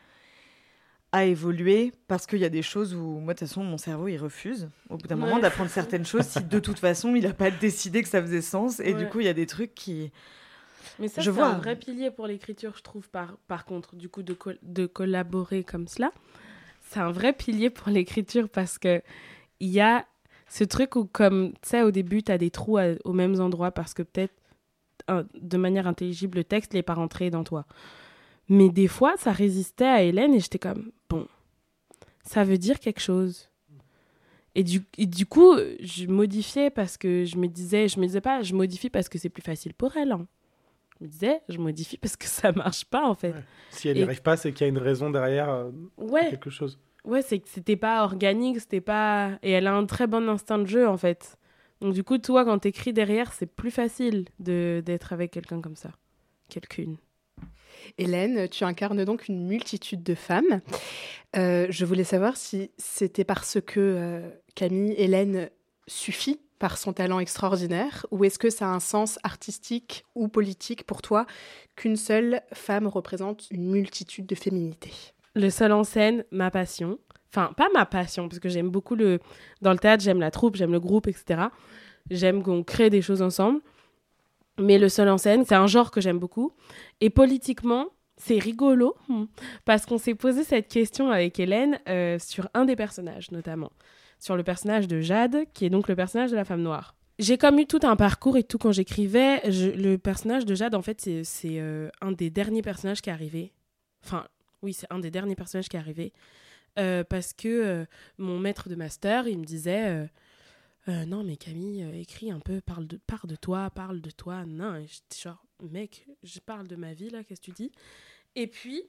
[SPEAKER 14] a évolué parce qu'il y a des choses où, moi, de toute façon, mon cerveau, il refuse, au bout d'un moment, d'apprendre certaines choses si de toute façon, il n'a pas décidé que ça faisait sens. Et du coup, il y a des trucs qui.
[SPEAKER 12] Mais ça,
[SPEAKER 14] Je
[SPEAKER 12] c'est
[SPEAKER 14] vois.
[SPEAKER 12] un vrai pilier pour l'écriture, je trouve, par, par contre, du coup, de, de collaborer comme cela. C'est un vrai pilier pour (laughs) l'écriture parce que il y a ce truc où, comme, tu sais, au début, tu as des trous à- aux mêmes endroits parce que peut-être, de manière intelligible, le texte n'est pas rentré dans toi. Mais des fois, ça résistait à Hélène et j'étais comme, bon, ça veut dire quelque chose. Et du, et du coup, je modifiais parce que je me disais, je me disais pas, je modifie parce que c'est plus facile pour elle. hein. Je me disais, je modifie parce que ça marche pas en fait.
[SPEAKER 1] Si elle n'y
[SPEAKER 12] Et-
[SPEAKER 1] arrive pas, c'est qu'il y a une raison derrière euh,
[SPEAKER 12] Ouais.
[SPEAKER 1] quelque chose.
[SPEAKER 12] Ouais, c'est que c'était pas organique, c'était pas. Et elle a un très bon instinct de jeu en fait. Donc du coup, toi, quand t'écris derrière, c'est plus facile de d'être avec quelqu'un comme ça. Quelqu'une.
[SPEAKER 13] Hélène, tu incarnes donc une multitude de femmes. Euh, je voulais savoir si c'était parce que euh, Camille, Hélène suffit par son talent extraordinaire ou est-ce que ça a un sens artistique ou politique pour toi qu'une seule femme représente une multitude de féminités?
[SPEAKER 12] Le seul en scène, ma passion. Enfin, pas ma passion, parce que j'aime beaucoup le. Dans le théâtre, j'aime la troupe, j'aime le groupe, etc. J'aime qu'on crée des choses ensemble. Mais le seul en scène, c'est un genre que j'aime beaucoup. Et politiquement, c'est rigolo, (laughs) parce qu'on s'est posé cette question avec Hélène euh, sur un des personnages, notamment. Sur le personnage de Jade, qui est donc le personnage de la femme noire. J'ai comme eu tout un parcours et tout quand j'écrivais. Le personnage de Jade, en fait, c'est- c'est euh, un des derniers personnages qui est arrivé. Enfin, oui, c'est un des derniers personnages qui est arrivé. Euh, parce que euh, mon maître de master, il me disait Non, mais Camille, écris un peu, parle de, parle de toi, parle de toi. Non, et j'étais genre, mec, je parle de ma vie là, qu'est-ce que tu dis? Et puis,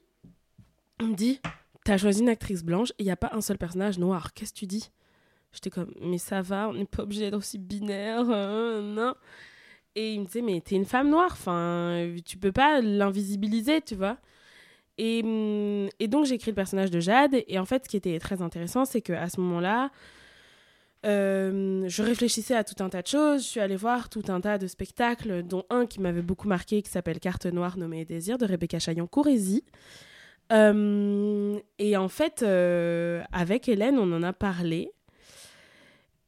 [SPEAKER 12] on me dit T'as choisi une actrice blanche il n'y a pas un seul personnage noir, qu'est-ce que tu dis? J'étais comme Mais ça va, on n'est pas obligé d'être aussi binaire, euh, non. Et il me disait Mais t'es une femme noire, enfin, tu peux pas l'invisibiliser, tu vois. Et, hum, donc j'ai écrit le personnage de Jade. Et en fait ce qui était très intéressant c'est qu'à ce moment-là euh, je réfléchissais à tout un tas de choses, je suis allée voir tout un tas de spectacles dont un qui m'avait beaucoup marqué qui s'appelle Carte noire nommée Désir de Rebecca Chaillon-Courrézy. Euh, et en fait euh, avec Hélène on en a parlé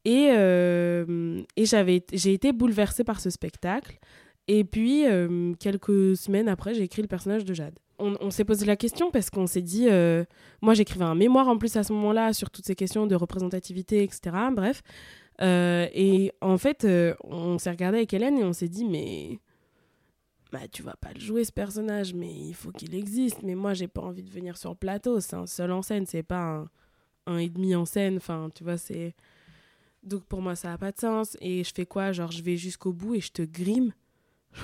[SPEAKER 12] et, euh, et j'ai été bouleversée par ce spectacle et puis, euh, quelques semaines après, j'ai écrit le personnage de Jade. On, s'est posé la question parce qu'on s'est dit, euh, moi j'écrivais un mémoire en plus à ce moment-là sur toutes ces questions de représentativité, etc. Bref. Et en fait, on s'est regardé avec Hélène et on s'est dit, mais bah, tu vas pas le jouer ce personnage, mais il faut qu'il existe. Mais moi, j'ai pas envie de venir sur le plateau. C'est un seul en scène, c'est pas un, un et demi en scène. Enfin, tu vois, c'est. Donc pour moi, ça a pas de sens. Et je fais quoi? Genre, je vais jusqu'au bout et je te grime? (laughs)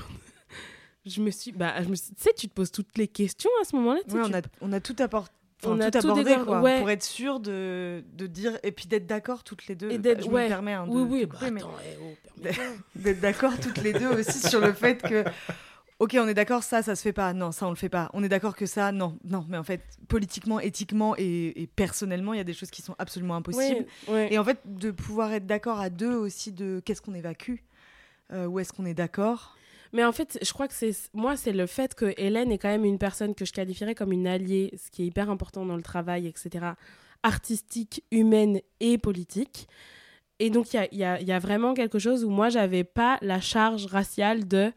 [SPEAKER 12] Je me suis bah je me suis- tu sais tu te poses toutes les questions à ce moment-là tu-
[SPEAKER 14] on, a, on a tout apporté.
[SPEAKER 12] On a
[SPEAKER 14] tout abordé
[SPEAKER 12] dégor-
[SPEAKER 14] quoi,
[SPEAKER 12] ouais.
[SPEAKER 14] pour être sûr de, de dire et puis d'être d'accord toutes les deux.
[SPEAKER 12] Et d'être-
[SPEAKER 14] je
[SPEAKER 12] ouais.
[SPEAKER 14] me permets hein, de
[SPEAKER 12] Oui, oui, bah
[SPEAKER 14] mais
[SPEAKER 12] eh, oh, (laughs)
[SPEAKER 14] d'être d'accord toutes les deux aussi sur le fait que ok on est d'accord ça ça se fait pas. Non ça on le fait pas. On est d'accord que ça non non. Mais en fait politiquement éthiquement et, et personnellement il y a des choses qui sont absolument impossibles. Et en fait de pouvoir être d'accord à deux aussi de qu'est-ce qu'on évacue euh, où est-ce qu'on est d'accord.
[SPEAKER 12] Mais en fait, je crois que c'est moi, c'est le fait que Hélène est quand même une personne que je qualifierais comme une alliée, ce qui est hyper important dans le travail, etc. Artistique, humaine et politique. Et donc, il y a, y a- y a vraiment quelque chose où moi, j'avais pas la charge raciale de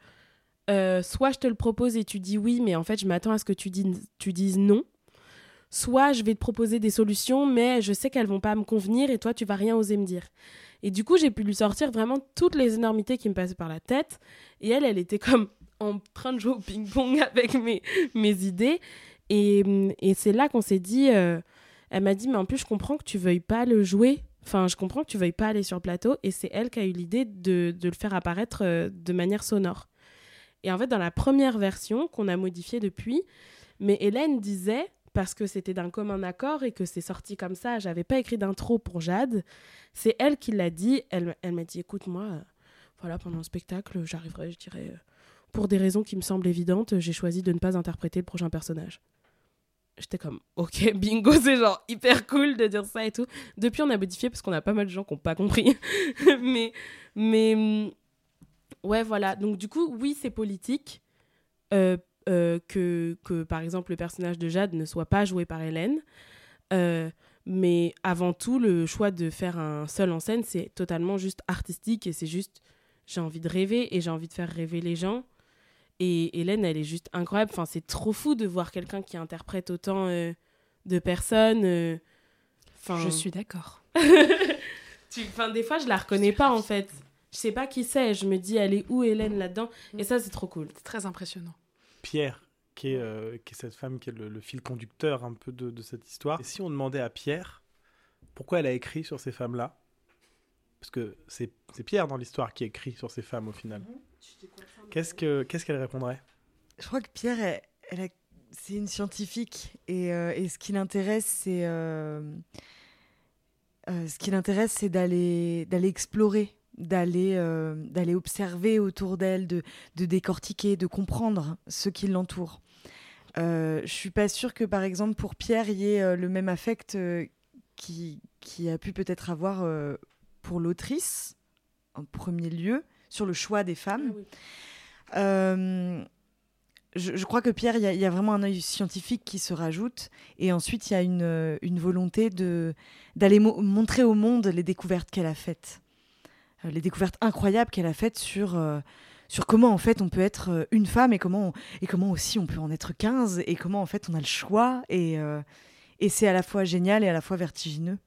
[SPEAKER 12] euh, soit je te le propose et tu dis oui, mais en fait, je m'attends à ce que tu, dis, dises non. Soit je vais te proposer des solutions, mais je sais qu'elles vont pas me convenir et toi, tu vas rien oser me dire. Et du coup, j'ai pu lui sortir vraiment toutes les énormités qui me passaient par la tête. Et elle, elle était comme en train de jouer au ping-pong (laughs) avec mes, mes idées. Et, et c'est là qu'on s'est dit, euh, elle m'a dit, mais en plus, je comprends que tu veuilles pas le jouer. Enfin, je comprends que tu veuilles pas aller sur le plateau. Et c'est elle qui a eu l'idée de, de le faire apparaître euh, de manière sonore. Et en fait, dans la première version qu'on a modifiée depuis, Mais Hélène disait, parce que c'était d'un commun accord et que c'est sorti comme ça, j'avais pas écrit d'intro pour Jade, c'est elle qui l'a dit. Elle, elle m'a dit écoute, moi, euh, voilà, pendant le spectacle, j'arriverai, je dirais, euh, pour des raisons qui me semblent évidentes, j'ai choisi de ne pas interpréter le prochain personnage. J'étais comme, ok, (laughs) bingo, c'est genre hyper cool de dire ça et tout. Depuis, on a modifié parce qu'on a pas mal de gens qui n'ont pas compris. (laughs) mais, mais, hum, ouais, voilà. Donc, du coup, oui, c'est politique euh, euh, que, que, par exemple, le personnage de Jade ne soit pas joué par Hélène. Euh, mais avant tout, le choix de faire un seul en scène, c'est totalement juste artistique et c'est juste, j'ai envie de rêver et j'ai envie de faire rêver les gens. Et Hélène, elle est juste incroyable. Enfin, c'est trop fou de voir quelqu'un qui interprète autant de personnes. Enfin...
[SPEAKER 15] Je suis d'accord. (laughs)
[SPEAKER 12] Tu- Enfin, des fois, je la reconnais pas en fait. Je sais pas qui c'est. Je me dis, elle est où Hélène là-dedans Et ça, c'est trop cool.
[SPEAKER 15] C'est très impressionnant.
[SPEAKER 1] Pierre, qui est, euh, qui est cette femme qui est le, le fil conducteur un peu de, de cette histoire. Et si on demandait à Pierre pourquoi elle a écrit sur ces femmes-là? Parce que c'est c'est Pierre dans l'histoire qui écrit sur ces femmes au final. Qu'est-ce que qu'est-ce qu'elle répondrait?
[SPEAKER 14] Je crois que Pierre, elle, elle a- c'est une scientifique et, euh, et ce qui l'intéresse, c'est euh, euh, ce qui l'intéresse, c'est d'aller d'aller explorer, d'aller euh, d'aller observer autour d'elle, de, de décortiquer, de comprendre ce qui l'entoure. Euh, je suis pas sûre que, par exemple, pour Pierre, il y ait euh, le même affect euh, qui, qui a pu peut-être avoir pour l'autrice, en premier lieu, sur le choix des femmes. Euh, je, je crois que Pierre, il y, y a vraiment un œil scientifique qui se rajoute. Et ensuite, il y a une, une volonté de- d'aller mo- montrer au monde les découvertes qu'elle a faites. Euh, les découvertes incroyables qu'elle a faites sur, euh, sur comment, en fait, on peut être euh, une femme et comment, et comment aussi on peut en être 15 et comment, en fait, on a le choix. Et, et c'est à la fois génial et à la fois vertigineux.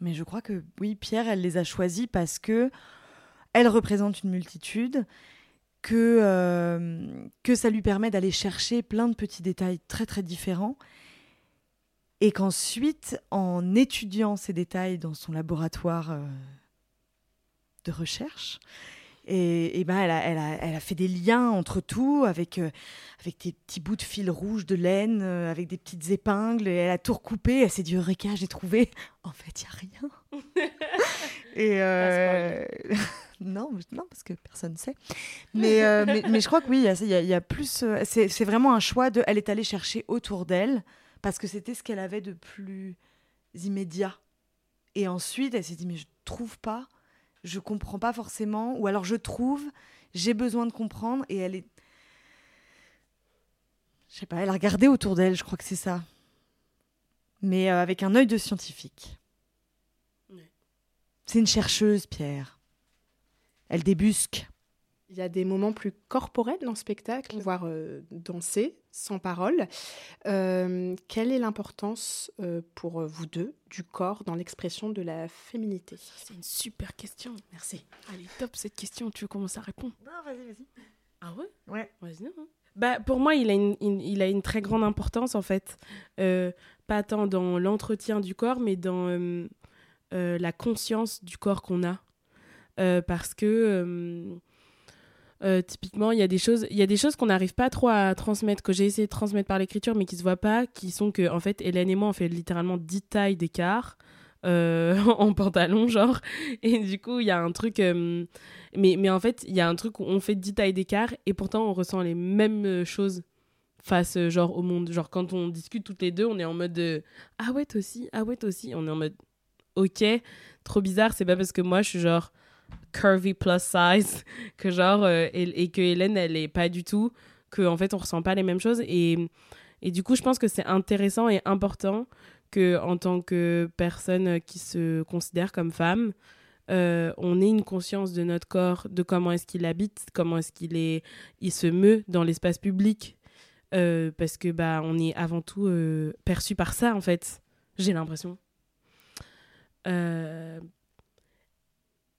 [SPEAKER 14] Mais je crois que, oui, Pierre, elle les a choisis parce que elle représente une multitude que, que ça lui permet d'aller chercher plein de petits détails très très différents et qu'ensuite, en étudiant ces détails dans son laboratoire de recherche, et, et ben elle, a, elle, a, elle a fait des liens entre tout avec, euh, avec des petits bouts de fil rouge de laine, euh, avec des petites épingles, et elle a tout recoupé, elle s'est dit Eureka, j'ai trouvé. (laughs) En fait, il n'y a rien. (laughs) et euh, (laughs) non, non, parce que personne ne sait. Mais, mais, mais je crois que oui, il y a, y y plus. C'est c'est vraiment un choix de. Elle est allée chercher autour d'elle parce que c'était ce qu'elle avait de plus immédiat. Et ensuite, elle s'est dit mais je trouve pas, je comprends pas forcément, ou alors je trouve, j'ai besoin de comprendre, et elle est. Je sais pas, elle a regardé autour d'elle, je crois que c'est ça. Mais euh, avec un œil de scientifique. C'est une chercheuse, Pierre. Elle débusque.
[SPEAKER 13] Il y a des moments plus corporels dans le spectacle, voire euh, danser, sans parole. Euh, quelle est l'importance euh, pour vous deux du corps dans l'expression de la féminité?
[SPEAKER 12] C'est une super question. Merci. Allez, top cette question. Tu veux commencer à répondre
[SPEAKER 14] Non, vas-y, vas-y.
[SPEAKER 12] Ah ouais?
[SPEAKER 14] Ouais.
[SPEAKER 12] Vas-y. hein. Bah, pour moi, il a une, une- il a une très grande importance, en fait. Euh, pas tant dans l'entretien du corps, mais dans euh, euh, la conscience du corps qu'on a. Euh, parce que, euh, typiquement, il y a des choses, il y a des choses qu'on n'arrive pas trop à transmettre, que j'ai essayé de transmettre par l'écriture, mais qui se voient pas, qui sont que, en fait, Hélène et moi, on fait littéralement 10 tailles d'écart. euh, (laughs) en pantalon genre. Et du coup il y a un truc euh, mais, mais en fait il y a un truc où on fait 10 tailles d'écart et pourtant on ressent les mêmes choses face genre au monde. Genre quand on discute toutes les deux on est en mode de, ah ouais toi aussi ah ouais toi aussi on est en mode ok trop bizarre. C'est pas parce que moi je suis genre curvy plus size (laughs) que genre euh, et, que Hélène elle est pas du tout que en fait on ressent pas les mêmes choses et et du coup je pense que c'est intéressant et important que en tant que personne qui se considère comme femme euh, on ait une conscience de notre corps, de comment est-ce qu'il habite, comment est-ce qu'il est, il se meut dans l'espace public, euh, parce que bah on est avant tout perçu par ça en fait. J'ai l'impression.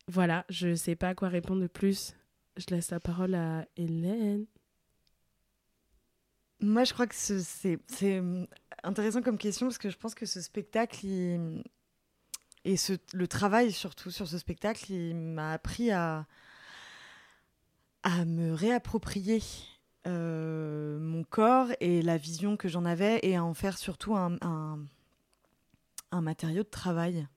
[SPEAKER 12] Voilà, je sais pas à quoi répondre de plus. Je laisse la parole à Hélène.
[SPEAKER 14] Moi, je crois que ce- c'est intéressant comme question parce que je pense que ce spectacle et ce, le travail surtout sur ce spectacle, il m'a appris à, me réapproprier euh, mon corps et la vision que j'en avais et à en faire surtout un matériau de travail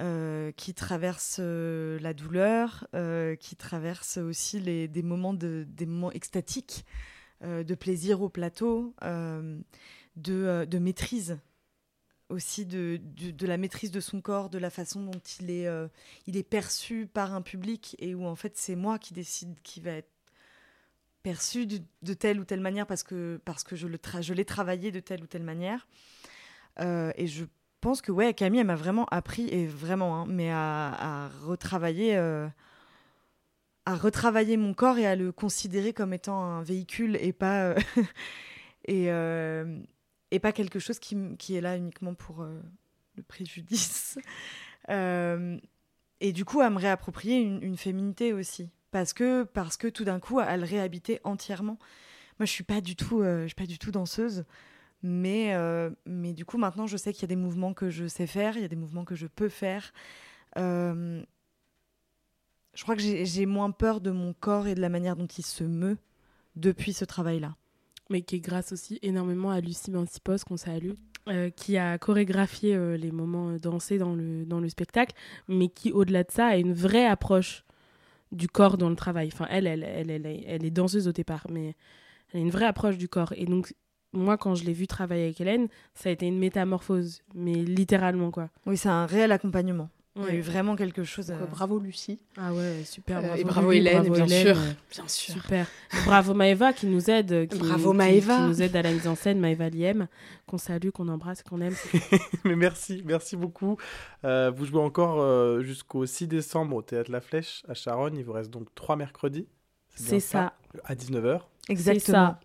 [SPEAKER 14] euh, qui traverse euh, la douleur, euh, qui traverse aussi les, des, moments de, des moments extatiques, de plaisir au plateau, de, de maîtrise aussi de, de, la maîtrise de son corps, de la façon dont il est, il est perçu par un public et où en fait c'est moi qui décide qui va être perçu de, telle ou telle manière parce que, parce que je, le tra- l'ai travaillé de telle ou telle manière. Et je pense que ouais, Camille, elle m'a vraiment appris, et vraiment, hein, mais à, retravailler. euh, à retravailler mon corps et à le considérer comme étant un véhicule et pas euh, (laughs) et, euh, et pas quelque chose qui, qui est là uniquement pour le préjudice. (laughs) Et du coup, à me réapproprier une, féminité aussi. Parce que, parce que tout d'un coup, à le réhabiter entièrement. Moi, je suis pas du tout, je suis pas du tout danseuse. Mais, euh, mais du coup, maintenant, je sais qu'il y a des mouvements que je sais faire, il y a des mouvements que je peux faire. Euh, je crois que j'ai moins peur de mon corps et de la manière dont il se meut depuis ce travail-là.
[SPEAKER 12] mais qui est grâce aussi énormément à Lucie Bancipos, qu'on salue, euh, qui a chorégraphié euh, les moments dansés dans le, dans le spectacle, mais qui, au-delà de ça, a une vraie approche du corps dans le travail. Enfin, elle, elle, elle, elle, elle est danseuse au départ, mais elle a une vraie approche du corps. Et donc, moi, quand je l'ai vue travailler avec Hélène, ça a été une métamorphose, mais littéralement, quoi.
[SPEAKER 14] Oui, c'est un réel accompagnement. Il y a
[SPEAKER 12] Ouais.
[SPEAKER 14] eu vraiment quelque chose.
[SPEAKER 13] Donc,
[SPEAKER 14] euh,
[SPEAKER 13] bravo Lucie.
[SPEAKER 12] Ah ouais, super.
[SPEAKER 13] Euh,
[SPEAKER 12] bravo
[SPEAKER 13] et bravo Hélène,
[SPEAKER 12] bravo
[SPEAKER 13] bien
[SPEAKER 12] Hélène,
[SPEAKER 13] sûr.
[SPEAKER 12] euh,
[SPEAKER 13] Bien sûr.
[SPEAKER 12] Super. Bravo Maëva qui nous aide. Qui,
[SPEAKER 13] Bravo Maëva.
[SPEAKER 12] Qui nous aide à la mise en scène, Maëva Liem, qu'on salue, qu'on embrasse, qu'on aime. (laughs)
[SPEAKER 1] Mais merci, merci beaucoup. Euh, vous jouez encore euh, jusqu'au 6 décembre au Théâtre La Flèche à Charonne. Il vous reste donc trois mercredis.
[SPEAKER 12] C'est ça.
[SPEAKER 1] À 19h.
[SPEAKER 12] C'est ça.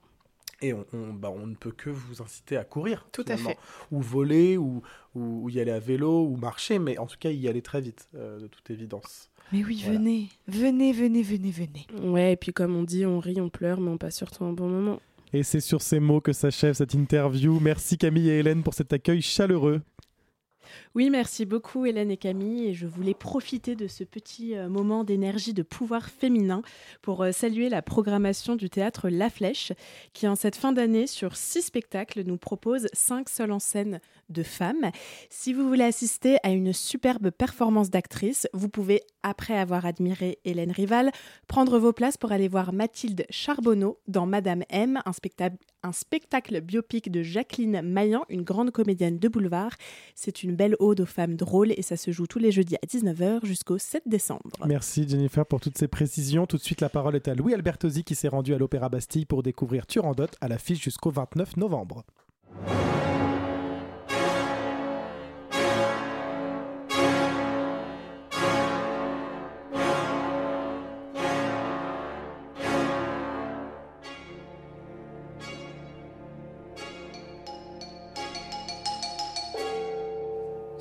[SPEAKER 1] Et on, on- bah, on ne peut que vous inciter à courir.
[SPEAKER 13] Tout à fait.
[SPEAKER 1] Ou voler, ou, ou, ou y aller à vélo, ou marcher, mais en tout cas y aller très vite, euh, de toute évidence.
[SPEAKER 14] Mais oui,
[SPEAKER 1] Voilà.
[SPEAKER 14] venez, venez, venez, venez, venez.
[SPEAKER 12] Ouais, et puis comme on dit, on rit, on pleure, mais on passe surtout un bon moment.
[SPEAKER 1] Et c'est sur ces mots que s'achève cette interview. Merci Camille et Hélène pour cet accueil chaleureux.
[SPEAKER 15] Oui, merci beaucoup Hélène et Camille. Et je voulais profiter de ce petit euh, moment d'énergie, de pouvoir féminin pour euh, saluer la programmation du théâtre La Flèche, qui en cette fin d'année, sur six spectacles, nous propose cinq seules en scène de femmes. Si vous voulez assister à une superbe performance d'actrice, vous pouvez, après avoir admiré Hélène Rival, prendre vos places pour aller voir Mathilde Charbonneau dans Madame M, un spectacle, un spectacle biopic de Jacqueline Maillan, une grande comédienne de boulevard. C'est une belle ode aux femmes drôles et ça se joue tous les jeudis à 19h jusqu'au 7 décembre.
[SPEAKER 1] Merci Jennifer pour toutes ces précisions. Tout de suite, la parole est à Louis Albertosi qui s'est rendu à l'Opéra Bastille pour découvrir Turandot à l'affiche jusqu'au 29 novembre.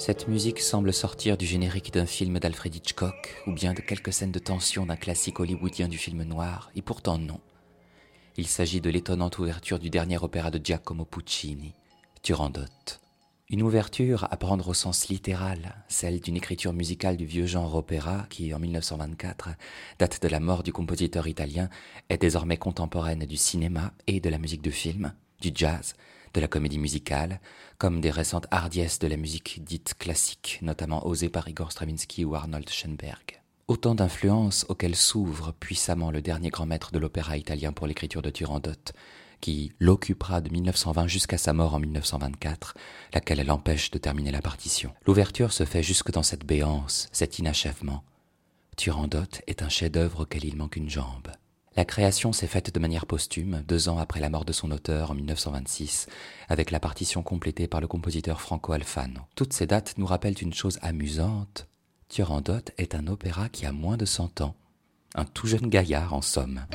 [SPEAKER 4] Cette musique semble sortir du générique d'un film d'Alfred Hitchcock ou bien de quelques scènes de tension d'un classique hollywoodien du film noir, et pourtant non. Il s'agit de l'étonnante ouverture du dernier opéra de Giacomo Puccini, Turandot. Une ouverture à prendre au sens littéral, celle d'une écriture musicale du vieux genre opéra qui, en 1924, date de la mort du compositeur italien, est désormais contemporaine du cinéma et de la musique de film, du jazz, de la comédie musicale, comme des récentes hardiesses de la musique dite classique, notamment osée par Igor Stravinsky ou Arnold Schoenberg. Autant d'influences auxquelles s'ouvre puissamment le dernier grand maître de l'opéra italien pour l'écriture de Turandot, qui l'occupera de 1920 jusqu'à sa mort en 1924, laquelle l'empêche de terminer la partition. L'ouverture se fait jusque dans cette béance, cet inachèvement. Turandot est un chef-d'œuvre auquel il manque une jambe. La création s'est faite de manière posthume, deux ans après la mort de son auteur en 1926, avec la partition complétée par le compositeur Franco Alfano. Toutes ces dates nous rappellent une chose amusante. Turandot est un opéra qui a moins de 100 ans. Un tout jeune gaillard, en somme.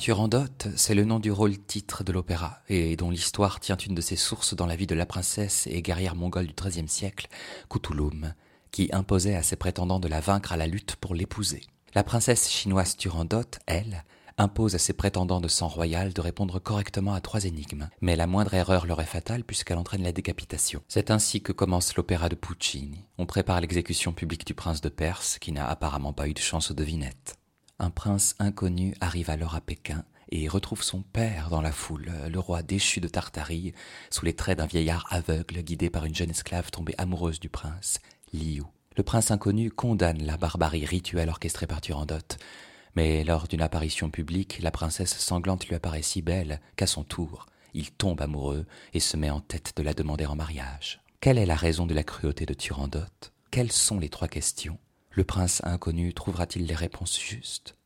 [SPEAKER 4] Turandot, c'est le nom du rôle-titre de l'opéra, et dont l'histoire tient une de ses sources dans la vie de la princesse et guerrière mongole du XIIIe siècle, Kutulum, qui imposait à ses prétendants de la vaincre à la lutte pour l'épouser. La princesse chinoise Turandot, elle, impose à ses prétendants de sang royal de répondre correctement à trois énigmes. Mais la moindre erreur leur est fatale puisqu'elle entraîne la décapitation. C'est ainsi que commence l'opéra de Puccini. On prépare l'exécution publique du prince de Perse qui n'a apparemment pas eu de chance aux devinettes. Un prince inconnu arrive alors à Pékin et retrouve son père dans la foule, le roi déchu de Tartarie, sous les traits d'un vieillard aveugle guidé par une jeune esclave tombée amoureuse du prince, Liu. Le prince inconnu condamne la barbarie rituelle orchestrée par Turandot, mais lors d'une apparition publique, la princesse sanglante lui apparaît si belle qu'à son tour, il tombe amoureux et se met en tête de la demander en mariage. Quelle est la raison de la cruauté de Turandot Quelles sont les trois questions? Le prince inconnu trouvera-t-il les réponses justes?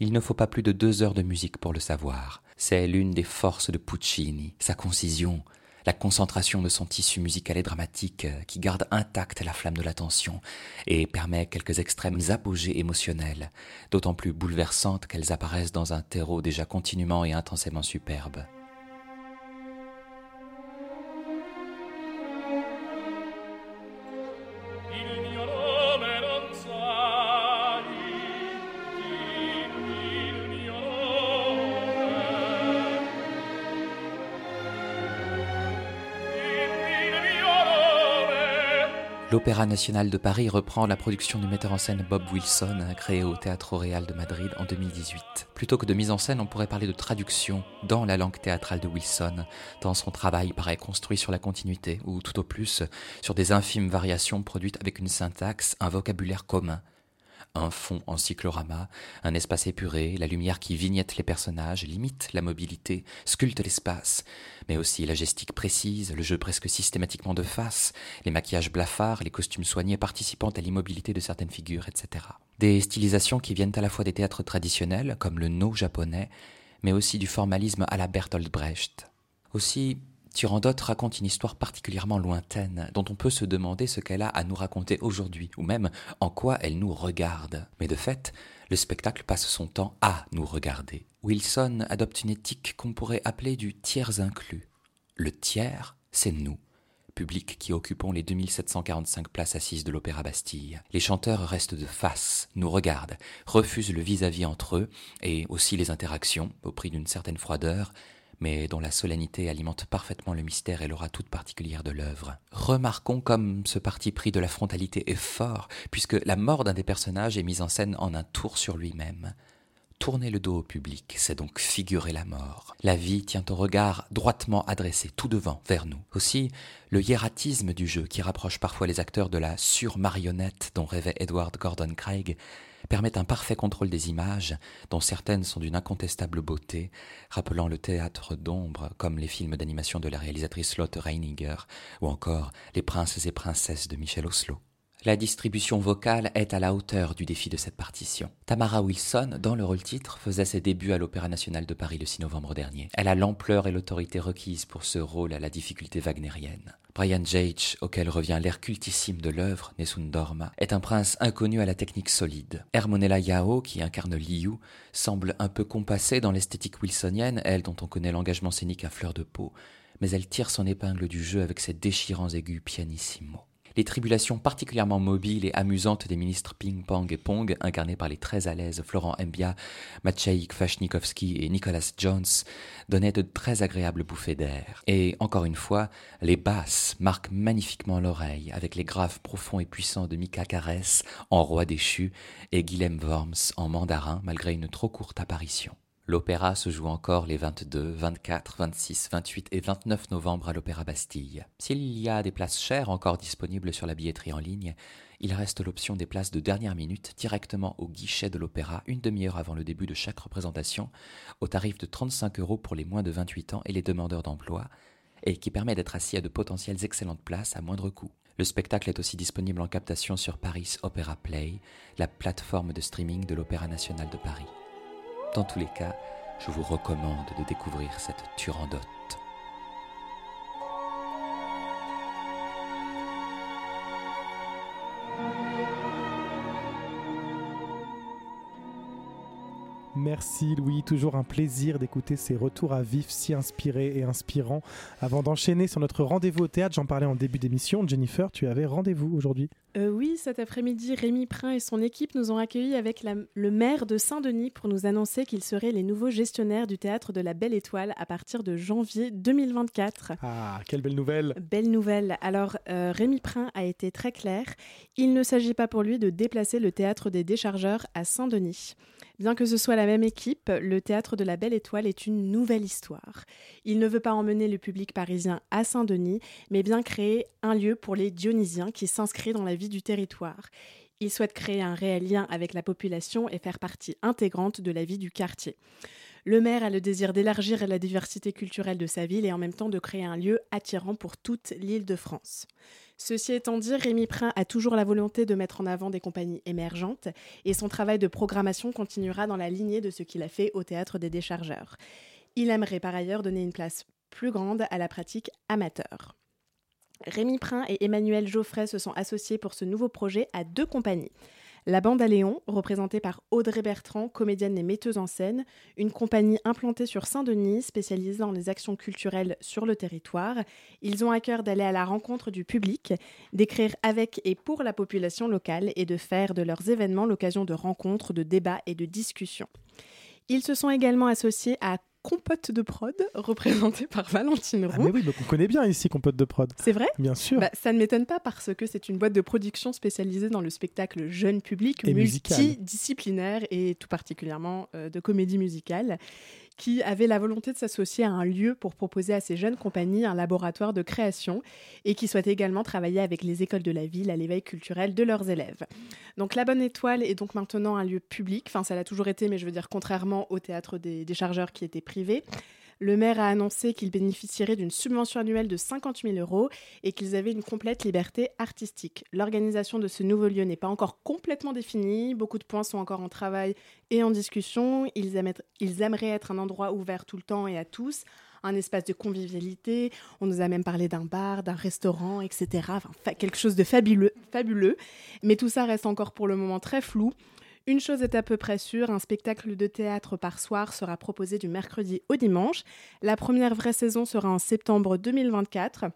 [SPEAKER 4] Il ne faut pas plus de deux heures de musique pour le savoir. C'est l'une des forces de Puccini, sa concision, la concentration de son tissu musical et dramatique euh, qui garde intacte la flamme de l'attention et permet quelques extrêmes apogées émotionnelles, d'autant plus bouleversantes qu'elles apparaissent dans un terreau déjà continuellement et intensément superbe. L'Opéra national de Paris reprend la production du metteur en scène Bob Wilson, créé au Théâtre Real de Madrid en 2018. Plutôt que de mise en scène, on pourrait parler de traduction dans la langue théâtrale de Wilson, tant son travail paraît construit sur la continuité, ou tout au plus sur des infimes variations produites avec une syntaxe, un vocabulaire commun, un fond en cyclorama, un espace épuré, la lumière qui vignette les personnages, limite la mobilité, sculpte l'espace, mais aussi la gestique précise, le jeu presque systématiquement de face, les maquillages blafards, les costumes soignés participant à l'immobilité de certaines figures, etc. Des stylisations qui viennent à la fois des théâtres traditionnels, comme le no japonais, mais aussi du formalisme à la Bertolt Brecht. Aussi, Turandot raconte une histoire particulièrement lointaine, dont on peut se demander ce qu'elle a à nous raconter aujourd'hui, ou même en quoi elle nous regarde. Mais de fait, le spectacle passe son temps à nous regarder. Wilson adopte une éthique qu'on pourrait appeler du tiers inclus. Le tiers, c'est nous, public qui occupons les 2745 places assises de l'Opéra Bastille. Les chanteurs restent de face, nous regardent, refusent le vis-à-vis entre eux, et aussi les interactions, au prix d'une certaine froideur, mais dont la solennité alimente parfaitement le mystère et l'aura toute particulière de l'œuvre. Remarquons comme ce parti pris de la frontalité est fort, puisque la mort d'un des personnages est mise en scène en un tour sur lui-même. Tourner le dos au public, c'est donc figurer la mort. La vie tient au regard droitement adressé, tout devant, vers nous. Aussi, le hiératisme du jeu, qui rapproche parfois les acteurs de la sur-marionnette dont rêvait Edward Gordon Craig, permet un parfait contrôle des images, dont certaines sont d'une incontestable beauté, rappelant le théâtre d'ombre comme les films d'animation de la réalisatrice Lotte Reininger, ou encore Les princes et princesses de Michel Oslo. La distribution vocale est à la hauteur du défi de cette partition. Tamara Wilson, dans le rôle titre, faisait ses débuts à l'Opéra national de Paris le 6 novembre dernier. Elle a l'ampleur et l'autorité requises pour ce rôle à la difficulté wagnérienne. Brian Jage, auquel revient l'air cultissime de l'œuvre, Nessun Dorma, est un prince inconnu à la technique solide. Hermonella Yao, qui incarne Liu, semble un peu compassée dans l'esthétique wilsonienne, elle dont on connaît l'engagement scénique à fleur de peau, mais elle tire son épingle du jeu avec ses déchirants aigus pianissimo les tribulations particulièrement mobiles et amusantes des ministres Ping Pong et Pong, incarnés par les très à l'aise Florent Mbia, Maciej Kwasnikovski et Nicholas Jones, donnaient de très agréables bouffées d'air. Et encore une fois, les basses marquent magnifiquement l'oreille, avec les graves profonds et puissants de Mika Karès en roi déchu et Guilhem Worms en mandarin, malgré une trop courte apparition. L'opéra se joue encore les 22, 24, 26, 28 et 29 novembre à l'Opéra Bastille. S'il y a des places chères encore disponibles sur la billetterie en ligne, il reste l'option des places de dernière minute directement au guichet de l'opéra une demi-heure avant le début de chaque représentation, au tarif de 35 euros pour les moins de 28 ans et les demandeurs d'emploi, et qui permet d'être assis à de potentielles excellentes places à moindre coût. Le spectacle est aussi disponible en captation sur Paris Opera Play, la plateforme de streaming de l'Opéra national de Paris. Dans tous les cas, je vous recommande de découvrir cette Turandote.
[SPEAKER 1] Merci Louis, toujours un plaisir d'écouter ces retours à vif si inspirés et inspirants. Avant d'enchaîner sur notre rendez-vous au théâtre, j'en parlais en début d'émission, Jennifer, tu avais rendez-vous aujourd'hui?
[SPEAKER 15] Euh, oui, cet après-midi, Rémi Prin et son équipe nous ont accueillis avec la- le maire de Saint-Denis pour nous annoncer qu'ils seraient les nouveaux gestionnaires du théâtre de la Belle Étoile à partir de janvier 2024.
[SPEAKER 1] Ah, quelle belle nouvelle
[SPEAKER 15] Belle nouvelle. Alors, euh, Rémi Prin a été très clair. Il ne s'agit pas pour lui de déplacer le théâtre des déchargeurs à Saint-Denis. Bien que ce soit la même équipe, le théâtre de la Belle Étoile est une nouvelle histoire. Il ne veut pas emmener le public parisien à Saint-Denis, mais bien créer un lieu pour les Dionysiens qui s'inscrit dans la vie du territoire. Il souhaite créer un réel lien avec la population et faire partie intégrante de la vie du quartier. Le maire a le désir d'élargir la diversité culturelle de sa ville et en même temps de créer un lieu attirant pour toute l'île de France. Ceci étant dit, Rémi Prin a toujours la volonté de mettre en avant des compagnies émergentes et son travail de programmation continuera dans la lignée de ce qu'il a fait au théâtre des déchargeurs. Il aimerait par ailleurs donner une place plus grande à la pratique amateur. Rémi Prin et Emmanuel Geoffrey se sont associés pour ce nouveau projet à deux compagnies. La Bande à Léon, représentée par Audrey Bertrand, comédienne et metteuse en scène, une compagnie implantée sur Saint-Denis, spécialisée dans les actions culturelles sur le territoire. Ils ont à cœur d'aller à la rencontre du public, d'écrire avec et pour la population locale et de faire de leurs événements l'occasion de rencontres, de débats et de discussions. Ils se sont également associés à Compote de Prod, (laughs) représentée par Valentine
[SPEAKER 1] Ah
[SPEAKER 15] Roux.
[SPEAKER 1] mais oui, donc on connaît bien ici Compote de Prod.
[SPEAKER 15] C'est vrai?
[SPEAKER 1] Bien sûr.
[SPEAKER 15] Bah, ça ne m'étonne pas parce que c'est une boîte de production spécialisée dans le spectacle jeune public,
[SPEAKER 1] Et musical.
[SPEAKER 15] multidisciplinaire et tout particulièrement euh, de comédie musicale, qui avait la volonté de s'associer à un lieu pour proposer à ces jeunes compagnies un laboratoire de création et qui souhaite également travailler avec les écoles de la ville à l'éveil culturel de leurs élèves. Donc la Bonne Étoile est donc maintenant un lieu public, enfin ça l'a toujours été, mais je veux dire contrairement au théâtre des, des chargeurs qui était privé. Le maire a annoncé qu'il bénéficierait d'une subvention annuelle de 50 000 euros et qu'ils avaient une complète liberté artistique. L'organisation de ce nouveau lieu n'est pas encore complètement définie, beaucoup de points sont encore en travail et en discussion. Ils, aimeraient être un endroit ouvert tout le temps et à tous, un espace de convivialité. On nous a même parlé d'un bar, d'un restaurant, etc. Quelque chose de fabuleux, fabuleux. Mais tout ça reste encore pour le moment très flou. Une chose est à peu près sûre, un spectacle de théâtre par soir sera proposé du mercredi au dimanche. La première vraie saison sera en septembre 2024.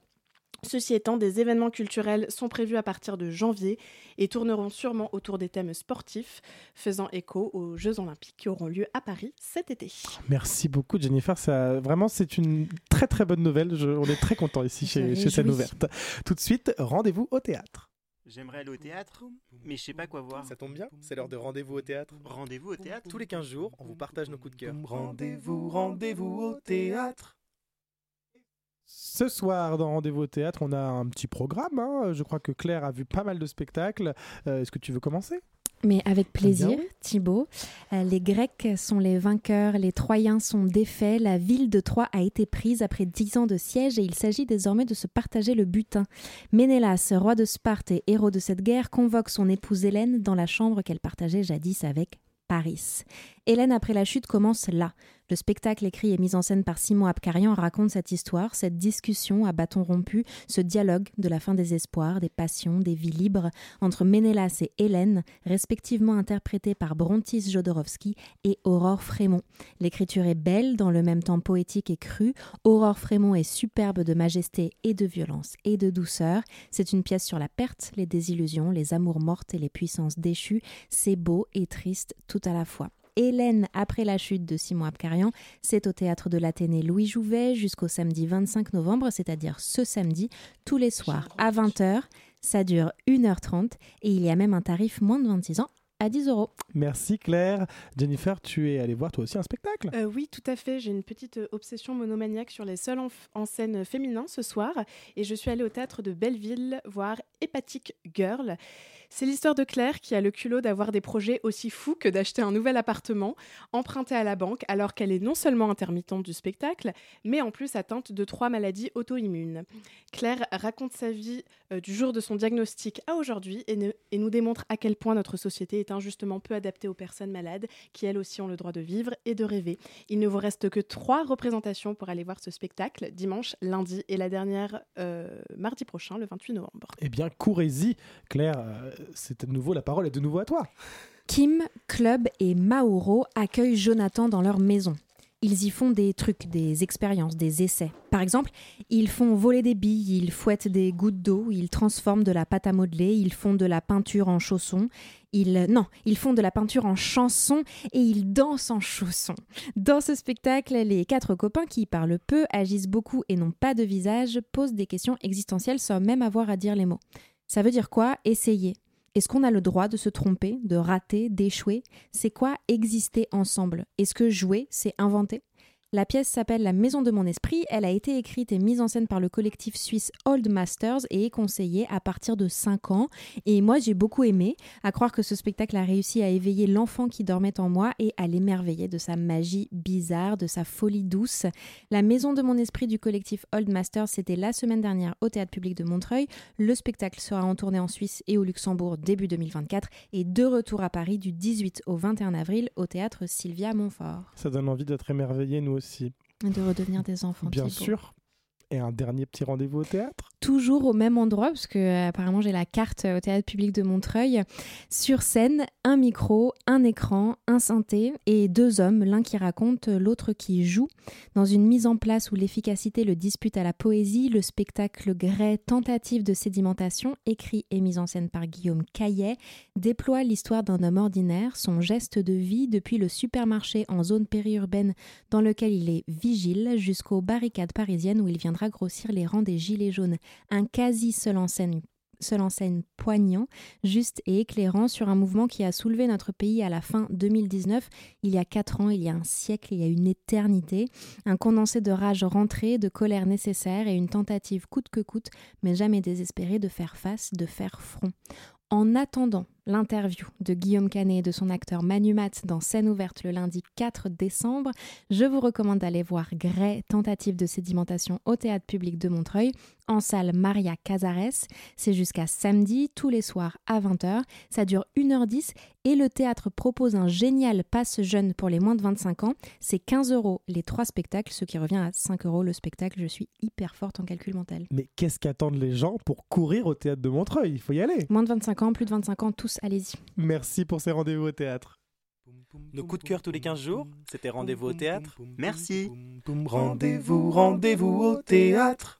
[SPEAKER 15] Ceci étant, des événements culturels sont prévus à partir de janvier et tourneront sûrement autour des thèmes sportifs, faisant écho aux Jeux Olympiques qui auront lieu à Paris cet été.
[SPEAKER 1] Merci beaucoup Jennifer, ça, vraiment c'est une très très bonne nouvelle, Je- on est très content ici chez, chez Scène. Ouverte. Tout de suite, rendez-vous au théâtre.
[SPEAKER 16] J'aimerais aller au théâtre, mais je sais pas quoi voir.
[SPEAKER 1] Ça tombe bien, c'est l'heure de rendez-vous au théâtre.
[SPEAKER 16] Rendez-vous au théâtre
[SPEAKER 1] Tous les 15 jours, on vous partage nos coups de cœur.
[SPEAKER 16] Rendez-vous, rendez-vous au théâtre.
[SPEAKER 1] Ce soir, dans Rendez-vous au théâtre, on a un petit programme. hein. Je crois que Claire a vu pas mal de spectacles. Euh, Est-ce que tu veux commencer?
[SPEAKER 2] Mais avec plaisir,
[SPEAKER 1] Bien.
[SPEAKER 2] Thibaut. Euh, les Grecs sont les vainqueurs, les Troyens sont défaits, la ville de Troie a été prise après dix ans de siège et il s'agit désormais de se partager le butin. Ménélas, roi de Sparte et héros de cette guerre, convoque son épouse Hélène dans la chambre qu'elle partageait jadis avec Paris. Hélène, après la chute, commence là. Le spectacle écrit et mis en scène par Simon Abkarian raconte cette histoire, cette discussion à bâton rompu, ce dialogue de la fin des espoirs, des passions, des vies libres entre Ménélas et Hélène, respectivement interprétés par Brontis Jodorowsky et Aurore Frémont. L'écriture est belle, dans le même temps poétique et crue. Aurore Frémont est superbe de majesté et de violence et de douceur. C'est une pièce sur la perte, les désillusions, les amours mortes et les puissances déchues. C'est beau et triste tout à la fois. Hélène après la chute de Simon Abkarian, c'est au théâtre de l'Athénée Louis Jouvet jusqu'au samedi 25 novembre, c'est-à-dire ce samedi, tous les soirs à 20h. Ça dure 1h30 et il y a même un tarif moins de 26 ans à 10 euros.
[SPEAKER 1] Merci Claire. Jennifer, tu es allée voir toi aussi un spectacle?
[SPEAKER 15] Euh, oui, tout à fait. J'ai une petite euh, obsession monomaniaque sur les seuls en, en scène féminins ce soir. Et je suis allée au théâtre de Belleville voir Hépatique Girl. C'est l'histoire de Claire qui a le culot d'avoir des projets aussi fous que d'acheter un nouvel appartement emprunté à la banque alors qu'elle est non seulement intermittente du spectacle, mais en plus atteinte de trois maladies auto-immunes. Claire raconte sa vie euh, du jour de son diagnostic à aujourd'hui et, et nous démontre à quel point notre société est injustement peu adaptée aux personnes malades qui elles aussi ont le droit de vivre et de rêver. Il ne vous reste que trois représentations pour aller voir ce spectacle, dimanche, lundi et la dernière euh, mardi prochain, le 28 novembre.
[SPEAKER 1] Eh bien, courez-y. Claire, euh, c'est de nouveau, la parole est de nouveau à toi.
[SPEAKER 2] Kim, Club et Mauro accueillent Jonathan dans leur maison. Ils y font des trucs, des expériences, des essais. Par exemple, ils font voler des billes, ils fouettent des gouttes d'eau, ils transforment de la pâte à modeler, ils font de la peinture en chaussons, ils non, ils font de la peinture en chanson et ils dansent en chaussons. Dans ce spectacle, les quatre copains qui parlent peu, agissent beaucoup et n'ont pas de visage posent des questions existentielles sans même avoir à dire les mots. Ça veut dire quoi? Essayer. Est-ce qu'on a le droit de se tromper, de rater, d'échouer? C'est quoi exister ensemble? Est-ce que jouer, c'est inventer? La pièce s'appelle La Maison de mon esprit. Elle a été écrite et mise en scène par le collectif suisse Old Masters et est conseillée à partir de 5 ans. Et moi, j'ai beaucoup aimé, à croire que ce spectacle a réussi à éveiller l'enfant qui dormait en moi et à l'émerveiller de sa magie bizarre, de sa folie douce. La Maison de mon esprit du collectif Old Masters, c'était la semaine dernière au Théâtre public de Montreuil. Le spectacle sera en tournée en Suisse et au Luxembourg début 2024 et de retour à Paris du 18 au 21 avril au Théâtre Sylvia Montfort.
[SPEAKER 1] Ça donne envie d'être émerveillé, nous aussi.
[SPEAKER 2] De redevenir des enfants.
[SPEAKER 1] Bien sûr. Et un dernier petit rendez-vous au théâtre
[SPEAKER 2] toujours au même endroit, parce que euh, apparemment j'ai la carte euh, au théâtre public de Montreuil. Sur scène, un micro, un écran, un synthé et deux hommes, l'un qui raconte, euh, l'autre qui joue. Dans une mise en place où l'efficacité le dispute à la poésie, le spectacle grès Tentative de sédimentation, écrit et mis en scène par Guillaume Caillet, déploie l'histoire d'un homme ordinaire, son geste de vie depuis le supermarché en zone périurbaine dans lequel il est vigile jusqu'aux barricades parisiennes où il viendra grossir les rangs des gilets jaunes un quasi seul en scène seul en poignant, juste et éclairant sur un mouvement qui a soulevé notre pays à la fin 2019, il y a quatre ans, il y a un siècle, il y a une éternité, un condensé de rage rentrée, de colère nécessaire et une tentative coûte que coûte, mais jamais désespérée de faire face, de faire front. En attendant l'interview de Guillaume Canet et de son acteur Manu Mat dans Scène ouverte le lundi 4 décembre, je vous recommande d'aller voir Grey, tentative de sédimentation au théâtre public de Montreuil, en salle Maria Casares. C'est jusqu'à samedi, tous les soirs à 20h. Ça dure 1h10 et le théâtre propose un génial passe jeune pour les moins de 25 ans. C'est 15 euros les trois spectacles, ce qui revient à 5 euros le spectacle. Je suis hyper forte en calcul mental.
[SPEAKER 1] Mais qu'est-ce qu'attendent les gens pour courir au théâtre de Montreuil? Il faut y aller.
[SPEAKER 2] Moins de 25 ans, plus de 25 ans, tous, allez-y.
[SPEAKER 1] Merci pour ces rendez-vous au théâtre.
[SPEAKER 6] Nos coups de cœur tous les 15 jours, c'était rendez-vous au théâtre. Merci.
[SPEAKER 16] Rendez-vous, rendez-vous au théâtre.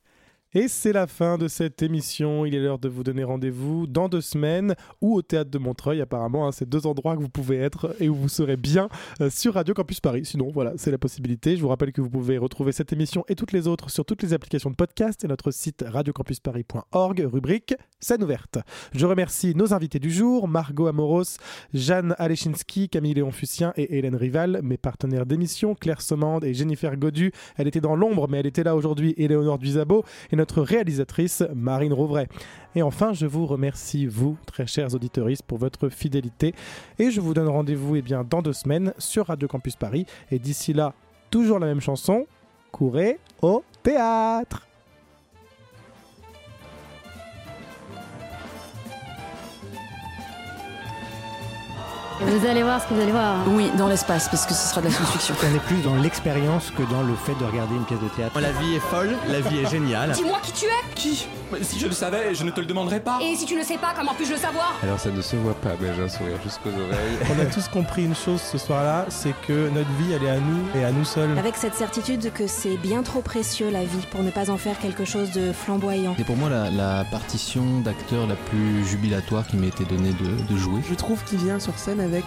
[SPEAKER 1] Et c'est la fin de cette émission. Il est l'heure de vous donner rendez-vous dans deux semaines ou au théâtre de Montreuil. Apparemment, hein, c'est deux endroits que vous pouvez être et où vous serez bien euh, sur Radio Campus Paris. Sinon, voilà, c'est la possibilité. Je vous rappelle que vous pouvez retrouver cette émission et toutes les autres sur toutes les applications de podcast et notre site radiocampusparis.org, rubrique scène ouverte. Je remercie nos invités du jour, Margot Amoros, Jeanne Alechinsky, Camille Léon Fucien et Hélène Rival, mes partenaires d'émission, Claire Sommande et Jennifer Godu. Elle était dans l'ombre, mais elle était là aujourd'hui, Éléonore Duisabo, et notre réalisatrice, Marine Rouvray. Et enfin, je vous remercie, vous, très chers auditeuristes, pour votre fidélité. Et je vous donne rendez-vous eh bien, dans deux semaines sur Radio Campus Paris. Et d'ici là, toujours la même chanson, courez au théâtre
[SPEAKER 9] Vous allez voir ce que vous allez voir.
[SPEAKER 17] Oui, dans l'espace, parce que ce sera de la science-fiction.
[SPEAKER 18] On est plus dans l'expérience que dans le fait de regarder une pièce de théâtre.
[SPEAKER 19] La vie est folle, la vie est géniale.
[SPEAKER 20] Dis-moi qui tu es
[SPEAKER 19] Qui? Si je le savais, je ne te le demanderais pas.
[SPEAKER 20] Et si tu ne sais pas, comment puis-je le savoir?
[SPEAKER 21] Alors ça ne se voit pas, mais j'ai un sourire jusqu'aux oreilles. (laughs)
[SPEAKER 1] On a tous compris une chose ce soir-là, c'est que notre vie, elle est à nous et à nous seuls.
[SPEAKER 2] Avec cette certitude que c'est bien trop précieux la vie pour ne pas en faire quelque chose de flamboyant.
[SPEAKER 21] C'est pour moi la, la partition d'acteur la plus jubilatoire qui m'a été donnée de, de jouer.
[SPEAKER 22] Je trouve qu'il vient sur scène avec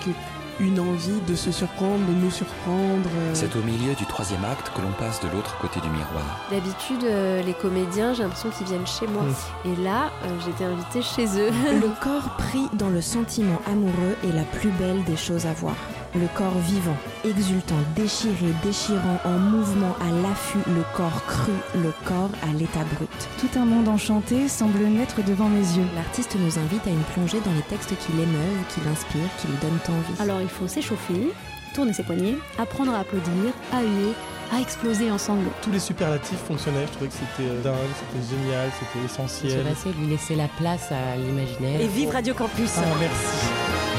[SPEAKER 22] une envie de se surprendre, de nous surprendre. euh.
[SPEAKER 4] C'est au milieu du troisième acte que l'on passe de l'autre côté du miroir.
[SPEAKER 23] D'habitude, euh, les comédiens, j'ai l'impression qu'ils viennent chez moi. Et là, euh, j'étais invitée chez eux.
[SPEAKER 2] Le corps pris dans le sentiment amoureux est la plus belle des choses à voir. Le corps vivant, exultant, déchiré, déchirant, en mouvement, à l'affût, le corps cru, le corps à l'état brut.
[SPEAKER 5] Tout un monde enchanté semble naître devant mes yeux.
[SPEAKER 2] L'artiste nous invite à une plongée dans les textes qui l'émeuvent, qui l'inspirent, qui lui donnent envie.
[SPEAKER 9] Alors il faut s'échauffer, tourner ses poignets, apprendre à applaudir, à huer, à exploser en sanglots.
[SPEAKER 1] Tous les superlatifs fonctionnaient, je trouvais que c'était euh, dingue, c'était génial, c'était essentiel.
[SPEAKER 24] Se passer, lui laisser la place à l'imaginaire.
[SPEAKER 25] Et vive Radio Campus
[SPEAKER 1] Ah, merci.